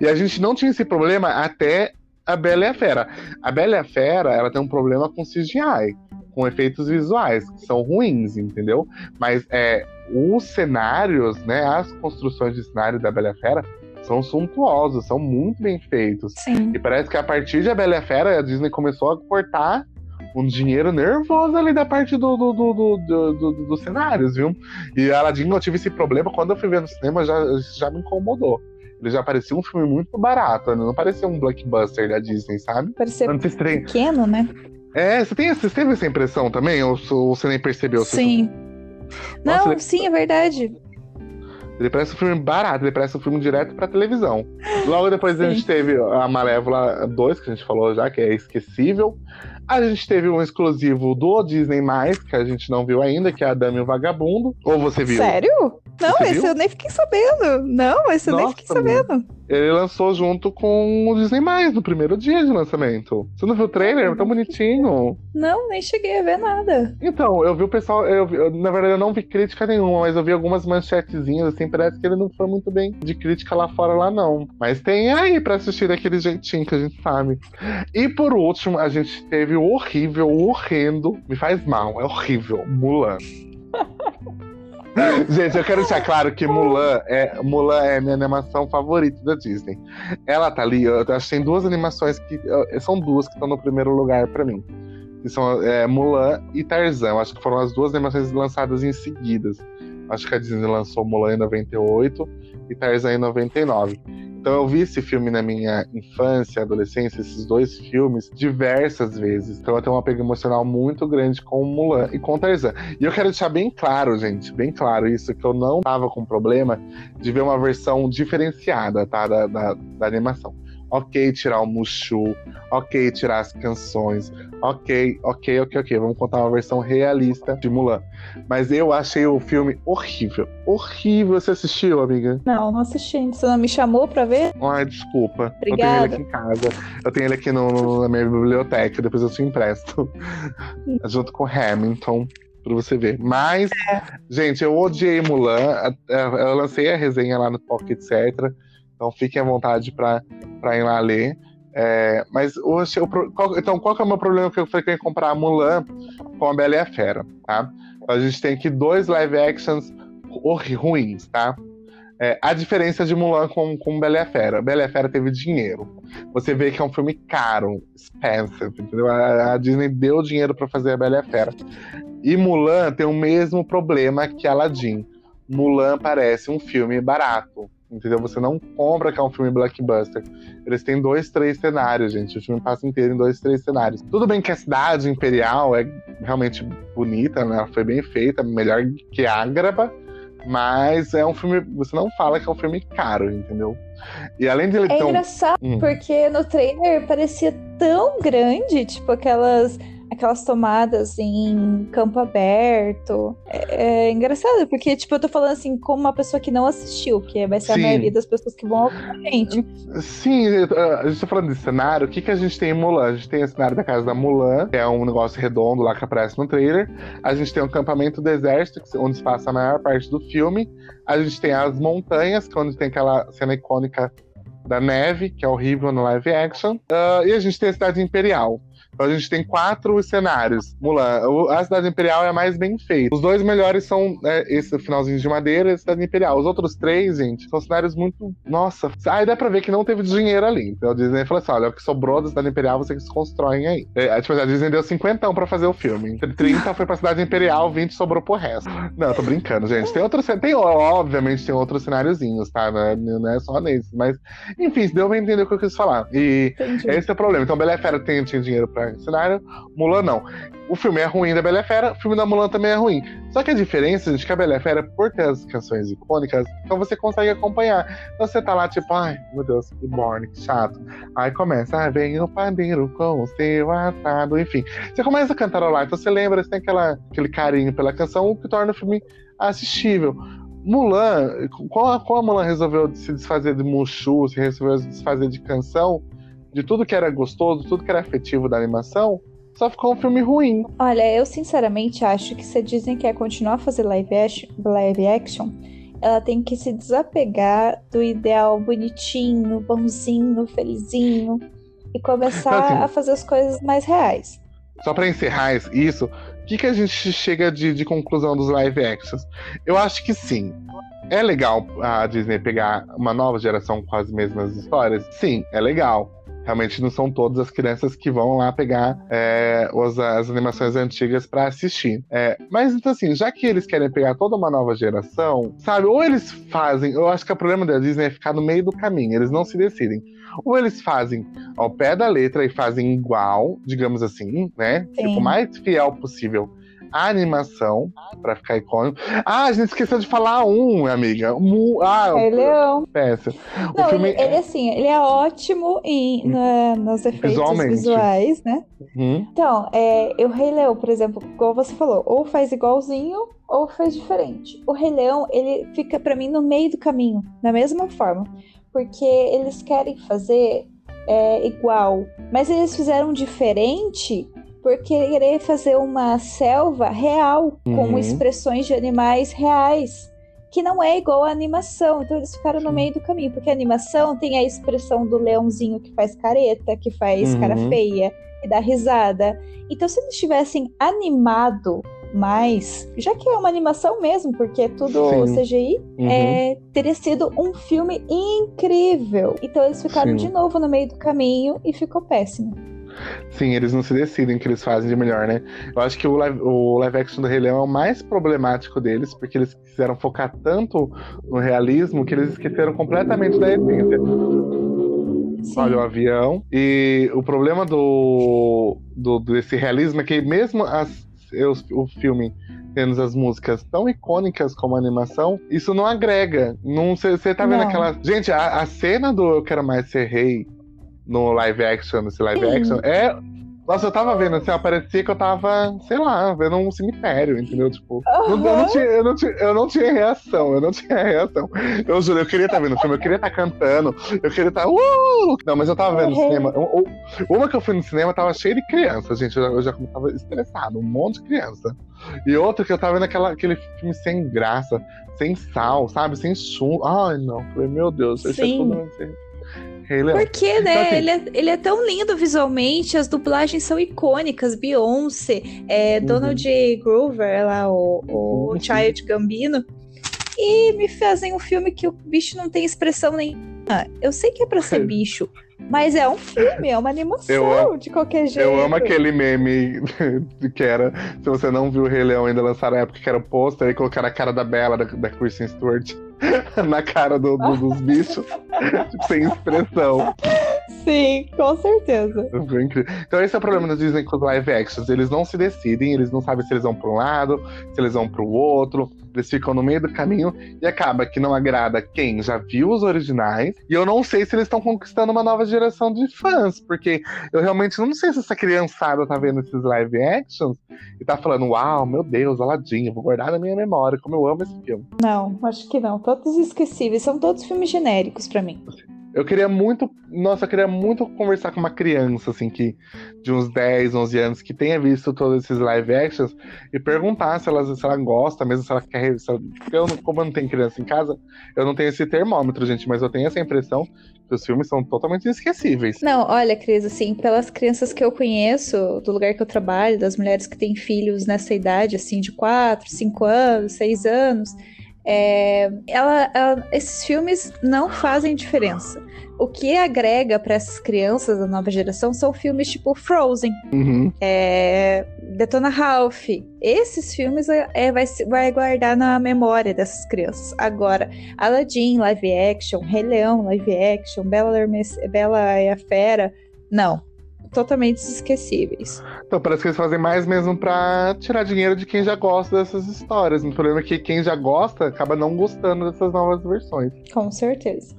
E a gente não tinha esse problema até a Bela e a Fera. A Bela e a Fera, ela tem um problema com CGI, com efeitos visuais, que são ruins, entendeu? Mas é, os cenários, né, as construções de cenário da Bela e a Fera são suntuosos, são muito bem feitos. Sim. E parece que a partir de A Bela e a Fera, a Disney começou a cortar um dinheiro nervoso ali da parte do, do, do, do, do, do dos cenários, viu? E Aladdin, eu tive esse problema quando eu fui ver no cinema, já, já me incomodou. Ele já parecia um filme muito barato, né? não parecia um blockbuster da Disney, sabe? Parecia pequeno, né? É, você, tem, você teve essa impressão também? Ou, ou você nem percebeu? Sim. Nossa, não, ele... sim, é verdade. Ele parece um filme barato, ele parece um filme direto pra televisão. Logo depois a gente teve a Malévola 2, que a gente falou já, que é esquecível. A gente teve um exclusivo do Disney, que a gente não viu ainda, que é a Dama e o Vagabundo. Ou você viu? Sério? Não, você esse viu? eu nem fiquei sabendo. Não, esse eu Nossa, nem fiquei sabendo. Ele lançou junto com o Disney no primeiro dia de lançamento. Você não viu o trailer? É tão bonitinho. Não, nem cheguei a ver nada. Então, eu vi o pessoal. Eu, eu, na verdade, eu não vi crítica nenhuma, mas eu vi algumas manchetezinhas, assim, parece que ele não foi muito bem de crítica lá fora, lá não. Mas tem aí pra assistir daquele jeitinho que a gente sabe. E por último, a gente teve o horrível, o horrendo. Me faz mal, é horrível. Mulan. Gente, eu quero deixar claro que Mulan é, Mulan é minha animação favorita da Disney. Ela tá ali, eu acho que tem duas animações que. São duas que estão no primeiro lugar para mim. Que são é, Mulan e Tarzan. Eu acho que foram as duas animações lançadas em seguidas. Acho que a Disney lançou Mulan em 98 e Tarzan em 99. Então eu vi esse filme na minha infância, adolescência, esses dois filmes, diversas vezes. Então eu tenho um apego emocional muito grande com Mulan e com Tarzan. E eu quero deixar bem claro, gente, bem claro isso, que eu não tava com problema de ver uma versão diferenciada, tá, da, da, da animação. Ok, tirar o Mushu, ok, tirar as canções, ok, ok, ok, ok. Vamos contar uma versão realista de Mulan. Mas eu achei o filme horrível. Horrível. Você assistiu, amiga? Não, não assisti. Você não me chamou pra ver? Ai, desculpa. Obrigada. Eu tenho ele aqui em casa. Eu tenho ele aqui no, no, na minha biblioteca. Depois eu te empresto. Junto com Hamilton pra você ver. Mas, é. gente, eu odiei Mulan. Eu lancei a resenha lá no Pocket, etc. Então fiquem à vontade para ir lá ler. É, mas o, qual, então, qual que é o meu problema que eu falei que eu ia comprar a Mulan com a Bela e a Fera, tá? A gente tem aqui dois live actions ruins, tá? É, a diferença de Mulan com, com Bela e a Fera. Bela e a Fera teve dinheiro. Você vê que é um filme caro, expensive, entendeu? A, a Disney deu dinheiro para fazer a Bela e a Fera. E Mulan tem o mesmo problema que Aladdin. Mulan parece um filme barato. Entendeu? Você não compra que é um filme blockbuster. Eles têm dois, três cenários, gente. O filme passa inteiro em dois, três cenários. Tudo bem que a cidade imperial é realmente bonita, né? Ela foi bem feita, melhor que Ágraba. Mas é um filme. Você não fala que é um filme caro, entendeu? E além de ele É um- engraçado, Hum. porque no trailer parecia tão grande, tipo aquelas aquelas tomadas em campo aberto. É, é engraçado, porque, tipo, eu tô falando assim, como uma pessoa que não assistiu, que vai ser Sim. a maioria das pessoas que vão ouvir a gente. Sim, a gente tá falando de cenário. O que, que a gente tem em Mulan? A gente tem o cenário da casa da Mulan, que é um negócio redondo lá que aparece no trailer. A gente tem o acampamento do exército, que- onde se passa a maior parte do filme. A gente tem as montanhas, que é onde tem aquela cena icônica da neve, que é horrível no live action. Ah, e a gente tem a cidade imperial. Então a gente tem quatro cenários. Mulan, a Cidade Imperial é a mais bem feita. Os dois melhores são é, esse finalzinho de madeira e a Cidade Imperial. Os outros três, gente, são cenários muito. Nossa. Aí dá pra ver que não teve dinheiro ali. Então a Disney falou assim: olha, o que sobrou da Cidade Imperial, vocês constroem aí. É, tipo, a Disney deu 50 pra fazer o filme. Entre 30 foi pra Cidade Imperial, 20 sobrou pro resto. Não, eu tô brincando, gente. Tem outros. Tem, obviamente, tem outros cenáriozinhos, tá? Não é, é só nesse. Mas, enfim, deu pra entender o que eu quis falar. E. Entendi. Esse é o problema. Então, Bela Fera tem, tinha dinheiro pra cenário, Mulan não. O filme é ruim da Bela e Fera, o filme da Mulan também é ruim. Só que a diferença, é que a Bela e Fera, por ter as canções icônicas, então você consegue acompanhar. Então você tá lá, tipo, ai, meu Deus, que born, que chato. Aí começa, ah, vem o padeiro com o seu atado, enfim. Você começa a cantarolar, então você lembra, você tem aquela, aquele carinho pela canção, o que torna o filme assistível. Mulan, qual a Mulan resolveu se desfazer de Mushu, se resolveu se desfazer de canção, de tudo que era gostoso, tudo que era afetivo da animação, só ficou um filme ruim. Olha, eu sinceramente acho que se a Disney quer continuar a fazer live action, live action, ela tem que se desapegar do ideal bonitinho, bonzinho, felizinho e começar Assim. a fazer as coisas mais reais. Só pra encerrar isso, o que, que a gente chega de, de conclusão dos live actions? Eu acho que sim. É legal a Disney pegar uma nova geração com as mesmas histórias? Sim, é legal. Realmente não são todas as crianças que vão lá pegar é, os- as animações antigas pra assistir. É, mas então assim, já que eles querem pegar toda uma nova geração, sabe? Ou eles fazem, eu acho que o problema da Disney é ficar no meio do caminho, eles não se decidem. Ou eles fazem ao pé da letra e fazem igual, digamos assim, né? Sim. Tipo, o mais fiel possível a animação, pra ficar icônico. Ah, a gente esqueceu de falar um, amiga. Mu- ah, Rei Leão. peça. O Não, filme ele, ele, assim, ele é ótimo em, na, nos efeitos visuais, né? Uhum. Então, é, o Rei Leão, por exemplo, igual você falou, ou faz igualzinho ou faz diferente. O Rei Leão, ele fica pra mim no meio do caminho, da mesma forma, porque eles querem fazer é, igual, mas eles fizeram diferente por querer fazer uma selva real, com Uhum. expressões de animais reais. Que não é igual à animação, então eles ficaram no meio do caminho, porque a animação tem a expressão do leãozinho que faz careta, que faz cara Uhum. feia, e dá risada. Então, se eles tivessem animado mais, já que é uma animação mesmo, porque é tudo Sim. CGI, Uhum. é, teria sido um filme incrível. Então, eles ficaram Sim. de novo no meio do caminho e ficou péssimo. Sim, eles não se decidem o que eles fazem de melhor, né? Eu acho que o live, o live action do Rei Leão é o mais problemático deles, porque eles quiseram focar tanto no realismo que eles esqueceram completamente da essência. Sim. Olha o avião. E o problema do, do desse realismo é que mesmo as, os- o filme tendo as músicas tão icônicas como a animação, isso não agrega. Você tá vendo Não. aquela. Gente, a, a cena do Eu Quero Mais Ser Rei no live action, nesse live Sim. action, é. Nossa, eu tava vendo, assim, ó, parecia que eu tava, sei lá, vendo um cemitério, entendeu? Tipo, não- eu, não tinha, eu, não tinha, eu não tinha reação, eu não tinha reação. Eu juro, eu queria estar vendo o filme, eu queria estar cantando, eu queria estar. Uh! Não, mas eu tava vendo Uhum. cinema. Uma que eu fui no cinema tava cheia de criança, gente. Eu já, eu já tava estressado, um monte de criança. E outra que eu tava vendo aquela, aquele filme sem graça, sem sal, sabe? Sem chum. Ai, não. Falei, meu Deus, é Sim. tudo. Esse... Rei Leão. Porque, né? Então, assim- ele, é, ele é tão lindo visualmente, as dublagens são icônicas. Beyoncé, é, Uhum. Donald J. Grover, lá, o, o Uhum. Child Gambino. E me fazem um filme que o bicho não tem expressão nenhuma. Eu sei que é pra ser bicho, Mas é um filme, é uma animação, Eu de qualquer jeito. Eu amo aquele meme que era. Se você não viu o Rei Leão ainda lançaram a época que era o pôster e colocaram a cara da Bela, da, da Kristen Stewart, na cara do, do- dos bichos, tipo, sem expressão. Sim, com certeza. Então esse é o problema da Disney com os live actions. Eles não se decidem, eles não sabem se eles vão para um lado, se eles vão para o outro. Eles ficam no meio do caminho e acaba que não agrada quem já viu os originais. E eu não sei se eles estão conquistando uma nova geração de fãs, porque eu realmente não sei se essa criançada tá vendo esses live actions e tá falando: Uau, meu Deus, Aladdin, eu vou guardar na minha memória como eu amo esse filme. Não, acho que não. Todos esquecíveis. São todos filmes genéricos pra mim. Eu queria muito, nossa, eu queria muito conversar com uma criança, assim, que de uns 10, 11 anos, que tenha visto todos esses live actions e perguntar se ela, se ela gosta, mesmo se ela quer. Se ela, eu, como eu não tenho criança em casa, eu não tenho esse termômetro, gente, mas eu tenho essa impressão que os filmes são totalmente esquecíveis. Não, olha, Cris, assim, pelas crianças que eu conheço, do lugar que eu trabalho, das mulheres que têm filhos nessa idade, assim, de 4, 5 anos, 6 anos, é, ela- ela- esses filmes não fazem diferença. O que agrega para essas crianças da nova geração são filmes tipo Frozen, Uhum. é, Detona Ralph. Esses filmes é, é, vai, vai guardar na memória dessas crianças. Agora, Aladdin, live action, Rei Leão, live action, Bela, Hermes- Bela e a Fera, não. Totalmente esquecíveis. Então parece que eles fazem mais mesmo pra tirar dinheiro de quem já gosta dessas histórias. O problema é que quem já gosta acaba não gostando dessas novas versões. Com certeza.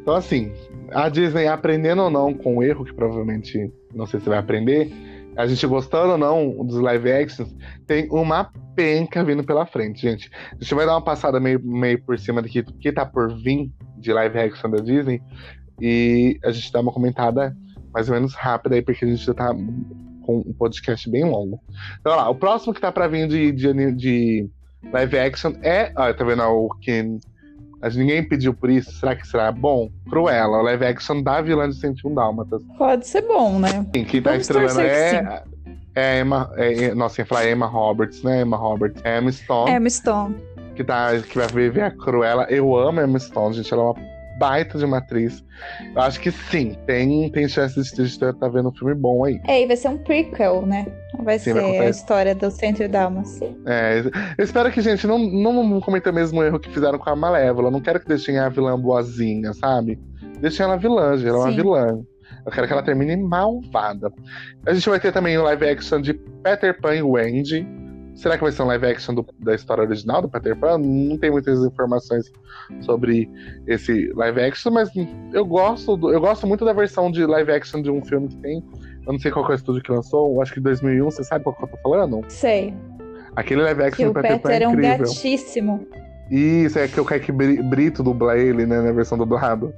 Então, assim, a Disney aprendendo ou não com o erro, que provavelmente não sei se vai aprender, a gente gostando ou não dos live actions, tem uma penca vindo pela frente, gente. A gente vai dar uma passada meio, meio por cima daqui do que tá por vir de live action da Disney e a gente dá uma comentada mais ou menos rápida aí, porque a gente já tá com um podcast bem longo. Então, olha lá, o próximo que tá pra vir de, de, de live action é. Olha, tá vendo o que mas ninguém pediu por isso. Será que será bom? Cruella, o live action da vilã de 101 Dálmatas. Pode ser bom, né? Sim, quem tá Vamos estrelando é, é a Emma. É, é- nossa, ia falar Emma Roberts, né? Emma Roberts. É Emma Stone, Emma Stone. que, tá, que vai viver a Cruella. Eu amo a Emma Stone, gente. Ela é uma baita de uma atriz. Eu acho que sim, tem, tem chance de estar tá vendo um filme bom aí. É, e vai ser um prequel, né? Vai Sim, ser vai a história do Centro Damas. É, eu espero que, gente, não, não cometer o mesmo erro que fizeram com a Malévola. Eu não quero que deixem a vilã boazinha, sabe? Deixem ela vilã, gente. Ela é uma vilã. Eu quero que ela termine malvada. A gente vai ter também o live action de Peter Pan e Wendy. Será que vai ser um live action do- da história original do Peter Pan? Não tem muitas informações sobre esse live action, mas eu gosto, do- eu gosto muito da versão de live action de um filme que tem. Eu não sei qual que é o estúdio que lançou, acho que 2001, você sabe qual que eu tô falando? Sei. Aquele live Que action o do Peter Pan Peter é é um incrível. gatíssimo. Isso, é que o Kaique Bri- Brito dubla ele, né, na versão dublado.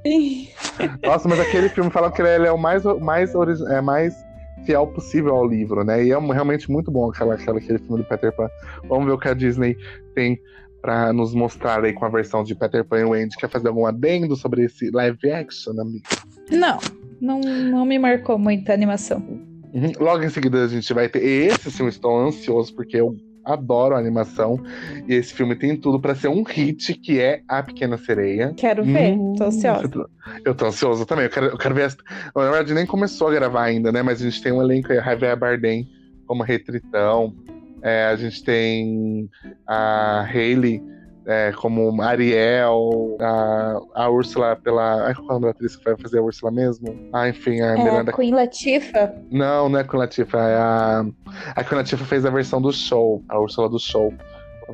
Nossa, mas aquele filme fala que ele é o mais, mais, é mais fiel possível ao livro, né? E é realmente muito bom aquela, aquela, aquele filme do Peter Pan. Vamos ver o que a Disney tem pra nos mostrar aí com a versão de Peter Pan e Wendy. Quer fazer algum adendo sobre esse live action, amigo? Não, não, não me marcou muito a animação. Uhum. Logo em seguida a gente vai ter. Esse sim, eu estou ansioso, porque eu adoro a animação. E esse filme tem tudo pra ser um hit, que é A Pequena Sereia. Quero ver, Hum, tô ansiosa. Eu tô ansioso também. Eu quero, eu quero ver. Essa... Na verdade, nem começou a gravar ainda, né? Mas a gente tem um elenco aí, a Javier Bardem como Retritão. É, a gente tem a Hayley é, como Ariel, a, a Úrsula pela. Ai, qual é da atriz que vai fazer a Úrsula mesmo? Ah, enfim, a É, Miranda. Queen Latifah. Não, não é Queen Latifah, é a. A Queen Latifah fez a versão do show, a Úrsula do show.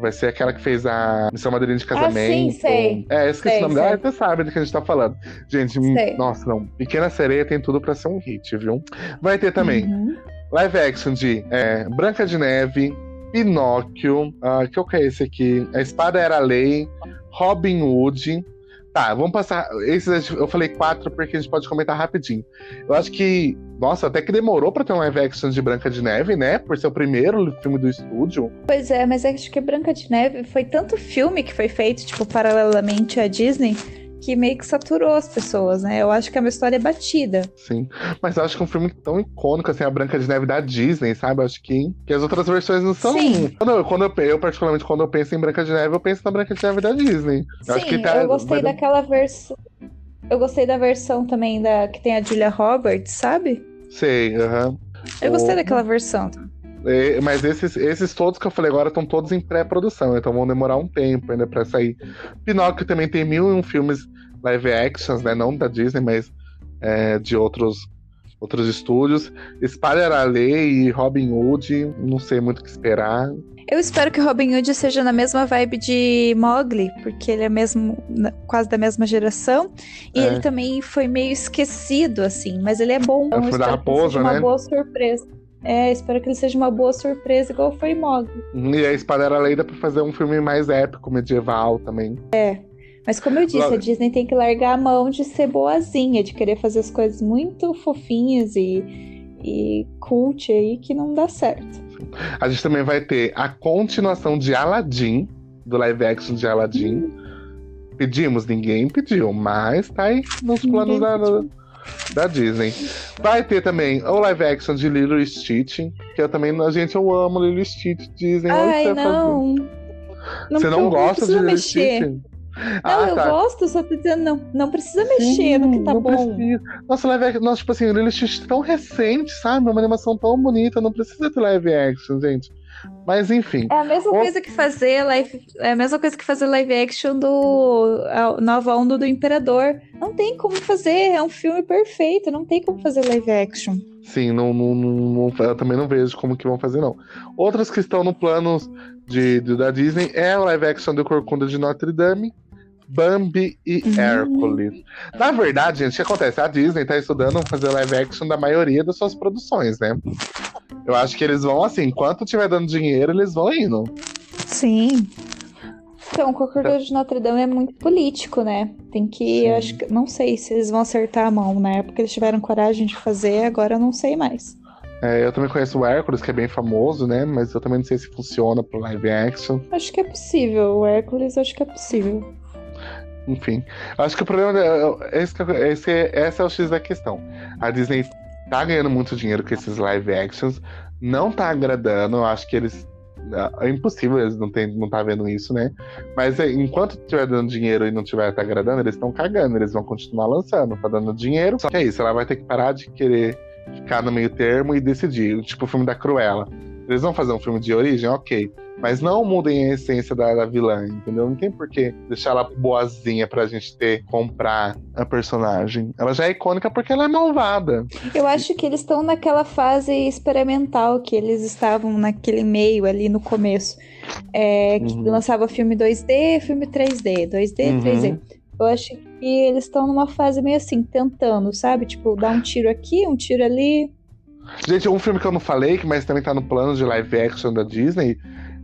Vai ser aquela que fez a Missão Madrinha de Casamento. sei. É, eu esqueci Sei, o nome dela, sei. você sabe do que a gente tá falando. Gente, hum, Sei. nossa, não. Pequena Sereia tem tudo pra ser um hit, viu? Vai ter também Uhum. live action de é, Branca de Neve, Pinóquio, ah, que que é esse aqui? A Espada Era a Lei, Robin Hood. Tá, vamos passar. Esses eu falei quatro porque a gente pode comentar rapidinho. Eu acho que, nossa, até que demorou pra ter um live action de Branca de Neve, né? Por ser o primeiro filme do estúdio. Pois é, mas acho que Branca de Neve foi tanto filme que foi feito, tipo, paralelamente à Disney, que meio que saturou as pessoas, né? Eu acho que é uma história batida. Sim. Mas eu acho que é um filme tão icônico, assim, a Branca de Neve da Disney, sabe? Eu acho que, que as outras versões não são. Sim. Quando eu, quando eu, eu, particularmente, quando eu penso em Branca de Neve, eu penso na Branca de Neve da Disney. Eu acho Sim, que tá- eu gostei dar- daquela versão. Eu gostei da versão também da que tem a Julia Roberts, sabe? Sei, aham. Uhum. Eu gostei daquela versão. É, mas esses, esses todos que eu falei agora estão todos em pré-produção, então vão demorar um tempo ainda para sair. Pinóquio também tem mil e um filmes live actions, né? Não da Disney, mas é, de outros outros estúdios. Spider a Lei e Robin Hood, não sei muito o que esperar. Eu espero que Robin Hood seja na mesma vibe de Mowgli, porque ele é mesmo quase da mesma geração. E é. ele também foi meio esquecido, assim, mas ele é bom. Então, foi da raposa, né? Uma boa surpresa. É, espero que ele seja uma boa surpresa, igual foi Mowgli. E a Espada Lei dá pra fazer um filme mais épico, medieval também. É. Mas como eu disse, a Disney tem que largar a mão de ser boazinha, de querer fazer as coisas muito fofinhas e, e cult aí que não dá certo. A gente também vai ter a continuação de Aladdin, do live action de Aladdin. Hum. Pedimos, ninguém pediu, mas tá aí nos planos da, da, Disney. Vai ter também o live action de Lilo e Stitch, que eu também, a gente, eu amo Lilo e Stitch, Disney. Ai, não. não. Você não gosta de Lilo e Stitch? Não, ah, eu tá. gosto, só tô dizendo, não, não precisa mexer Sim, no que tá bom. Precisa. Nossa, live action, nossa, tipo assim, o Lilo Stitch tão recente, sabe? Uma animação tão bonita, não precisa ter live action, gente. Mas enfim. É a mesma o... coisa que fazer live, é a mesma coisa que fazer live action do Nova Onda do Imperador. Não tem como fazer, é um filme perfeito, não tem como fazer live action. Sim, não, não, não, eu também não vejo como que vão fazer, não. Outras que estão no plano de, de, da Disney é o live action do Corcunda de Notre Dame, Bambi e uhum. Hércules. Na verdade, gente, o que acontece? A Disney tá estudando fazer live action da maioria das suas produções, né? Eu acho que eles vão assim, enquanto tiver dando dinheiro, eles vão indo. Sim. Então, o Corcunda de Notre Dame é muito político, né? Tem que, eu acho que, não sei se eles vão acertar a mão, né? Porque eles tiveram coragem de fazer, agora eu não sei mais. É, eu também conheço o Hércules, que é bem famoso, né? Mas eu também não sei se funciona pro live action. Acho que é possível. O Hércules, acho que é possível. Enfim, acho que o problema é esse, esse, esse é o X da questão. A Disney tá ganhando muito dinheiro com esses live actions, não tá agradando, eu acho que eles. É impossível eles não, tem, não tá vendo isso, né? Mas é, enquanto tiver dando dinheiro e não tiver tá agradando, eles estão cagando, eles vão continuar lançando, tá dando dinheiro. Só que é isso, ela vai ter que parar de querer ficar no meio termo e decidir. Tipo o filme da Cruella. Eles vão fazer um filme de origem, ok. Mas não mudem a essência da, da vilã, entendeu? Não tem por que deixar ela boazinha pra gente ter, comprar a personagem. Ela já é icônica porque ela é malvada. Eu acho que eles estão naquela fase experimental que eles estavam naquele meio ali no começo. É, que uhum. lançava filme 2D, filme 3D, 2D, uhum. 3D. Eu acho que eles estão numa fase meio assim, tentando, sabe? Tipo, dar um tiro aqui, um tiro ali. Gente, um filme que eu não falei, que mas também tá no plano de live action da Disney,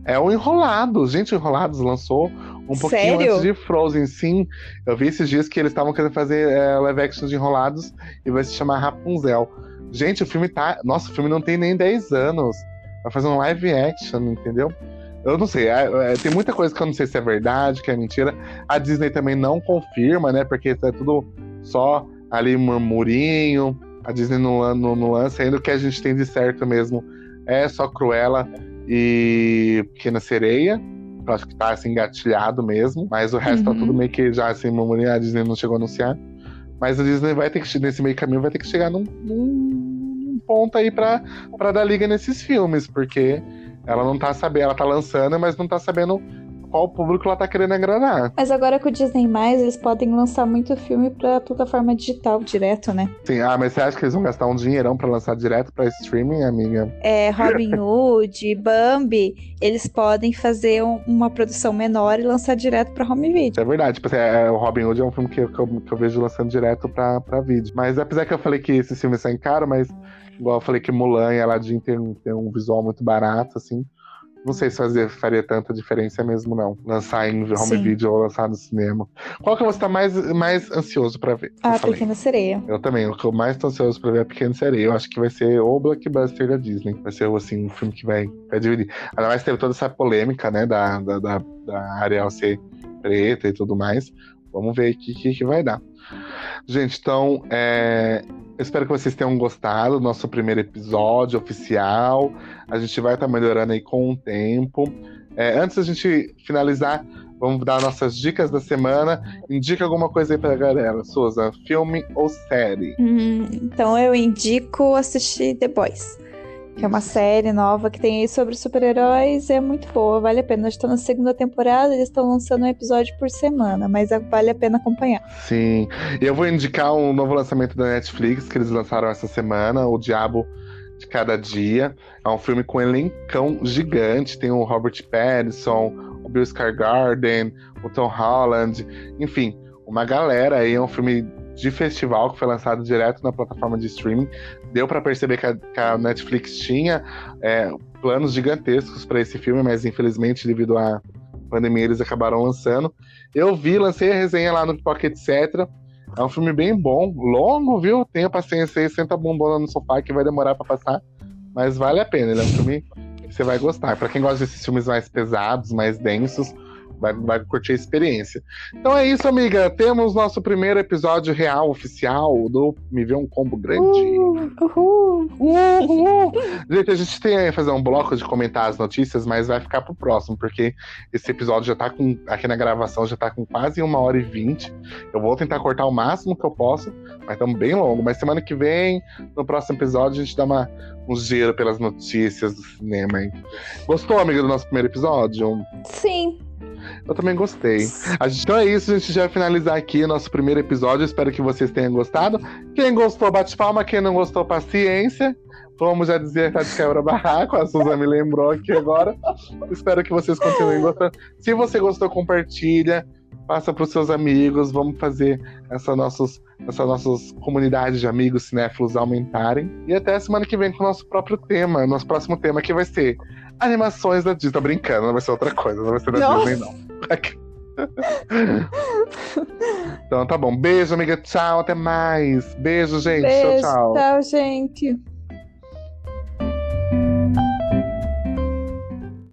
é o Enrolados. Gente, o Enrolados lançou um pouquinho Sério? antes de Frozen, sim. Eu vi esses dias que eles estavam querendo fazer é, live action de Enrolados e vai se chamar Rapunzel. Gente, o filme tá. Nossa, o filme não tem nem 10 anos. Vai fazer um live action, entendeu? Eu não sei, é, é, tem muita coisa que eu não sei se é verdade, que é mentira. A Disney também não confirma, né? Porque é tudo só ali murmurinho. A Disney não, não, não lança ainda. O que a gente tem de certo mesmo é só Cruella e Pequena Sereia. Eu acho que tá assim, engatilhado mesmo. Mas o resto tá uhum. tá tudo meio que já assim, murmurinho. A Disney não chegou a anunciar. Mas a Disney vai ter que, nesse meio caminho, vai ter que chegar num, num ponto aí pra, pra dar liga nesses filmes, porque ela não tá sabendo, ela tá lançando, mas não tá sabendo qual público ela tá querendo agradar. Mas agora com o Disney+, eles podem lançar muito filme pra plataforma digital direto, né? Sim, ah, mas você acha que eles vão gastar um dinheirão pra lançar direto pra streaming, amiga? É, Robin Hood, Bambi, eles podem fazer um, uma produção menor e lançar direto pra home video. É verdade, tipo assim, é, o Robin Hood é um filme que, que, eu, que eu vejo lançando direto pra, pra vídeo. Mas apesar que eu falei que esse filme sai caro, mas igual eu falei que Mulan e Aladdin tem, tem um visual muito barato, assim. Não sei se fazer, faria tanta diferença mesmo, não. Lançar em home Sim. video ou lançar no cinema. Qual que você tá mais, mais ansioso pra ver? A Pequena Sereia. Eu também. O que eu mais tô ansioso pra ver é a Pequena Sereia. Eu acho que vai ser o blockbuster da Disney. Vai ser, assim, um filme que vai, vai dividir. Ainda mais teve toda essa polêmica, né, da, da, da, da Ariel ser preta e tudo mais. Vamos ver o que, que, que vai dar. Gente, então, é, Espero que vocês tenham gostado do nosso primeiro episódio oficial. A gente vai estar tá melhorando aí com o tempo. É, antes da gente finalizar, vamos dar nossas dicas da semana. Indica alguma coisa aí pra galera, Souza. Filme ou série? Hum, então eu indico assistir The Boys que é uma série nova que tem aí sobre super-heróis, é muito boa, vale a pena. Nós estamos na segunda temporada, eles estão lançando um episódio por semana, mas é, vale a pena acompanhar. Sim, eu vou indicar um novo lançamento da Netflix que eles lançaram essa semana, O Diabo de Cada Dia. É um filme com um elencão gigante, tem o Robert Pattinson, o Bill Skarsgård, o Tom Holland, enfim, uma galera aí, é um filme de festival que foi lançado direto na plataforma de streaming. Deu para perceber que a, que a, Netflix tinha é, planos gigantescos para esse filme, mas infelizmente, devido à pandemia, eles acabaram lançando. Eu vi, lancei a resenha lá no Pocket Etc. É um filme bem bom, longo, viu? Tenha paciência aí, senta a bombona no sofá que vai demorar para passar, mas vale a pena. Ele é um filme que você vai gostar. Para quem gosta desses filmes mais pesados, mais densos, vai, vai curtir a experiência. Então é isso, amiga. Temos nosso primeiro episódio real, oficial, do Me Vê um Combo Grande. Uhul. Uhul. Uhul. Gente, a gente tem aí fazer um bloco de comentar as notícias, mas vai ficar pro próximo, porque esse episódio já tá com. Aqui na gravação já tá com quase uma hora e vinte. Eu vou tentar cortar o máximo que eu posso, mas estamos bem longo. Mas semana que vem, no próximo episódio, a gente dá uma, um giro pelas notícias do cinema. Hein? Gostou, amiga, do nosso primeiro episódio? Sim. Eu também gostei. Então é isso, a gente já vai finalizar aqui nosso primeiro episódio. Espero que vocês tenham gostado. Quem gostou, bate palma. Quem não gostou, paciência. Vamos já dizer, tá de quebra-barraco. A Suzana me lembrou aqui agora. Espero que vocês continuem gostando. Se você gostou, compartilha. Passa para os seus amigos. Vamos fazer essa, nossos, essa nossa comunidade de amigos cinéfilos aumentarem. E até semana que vem com o nosso próprio tema. Nosso próximo tema que vai ser animações da Disney. Tô brincando, não vai ser outra coisa, não vai ser da Nossa. Disney, não. então tá bom. Beijo, amiga. Tchau, até mais. Beijo, gente. Beijo, tchau, tchau. Tchau, gente.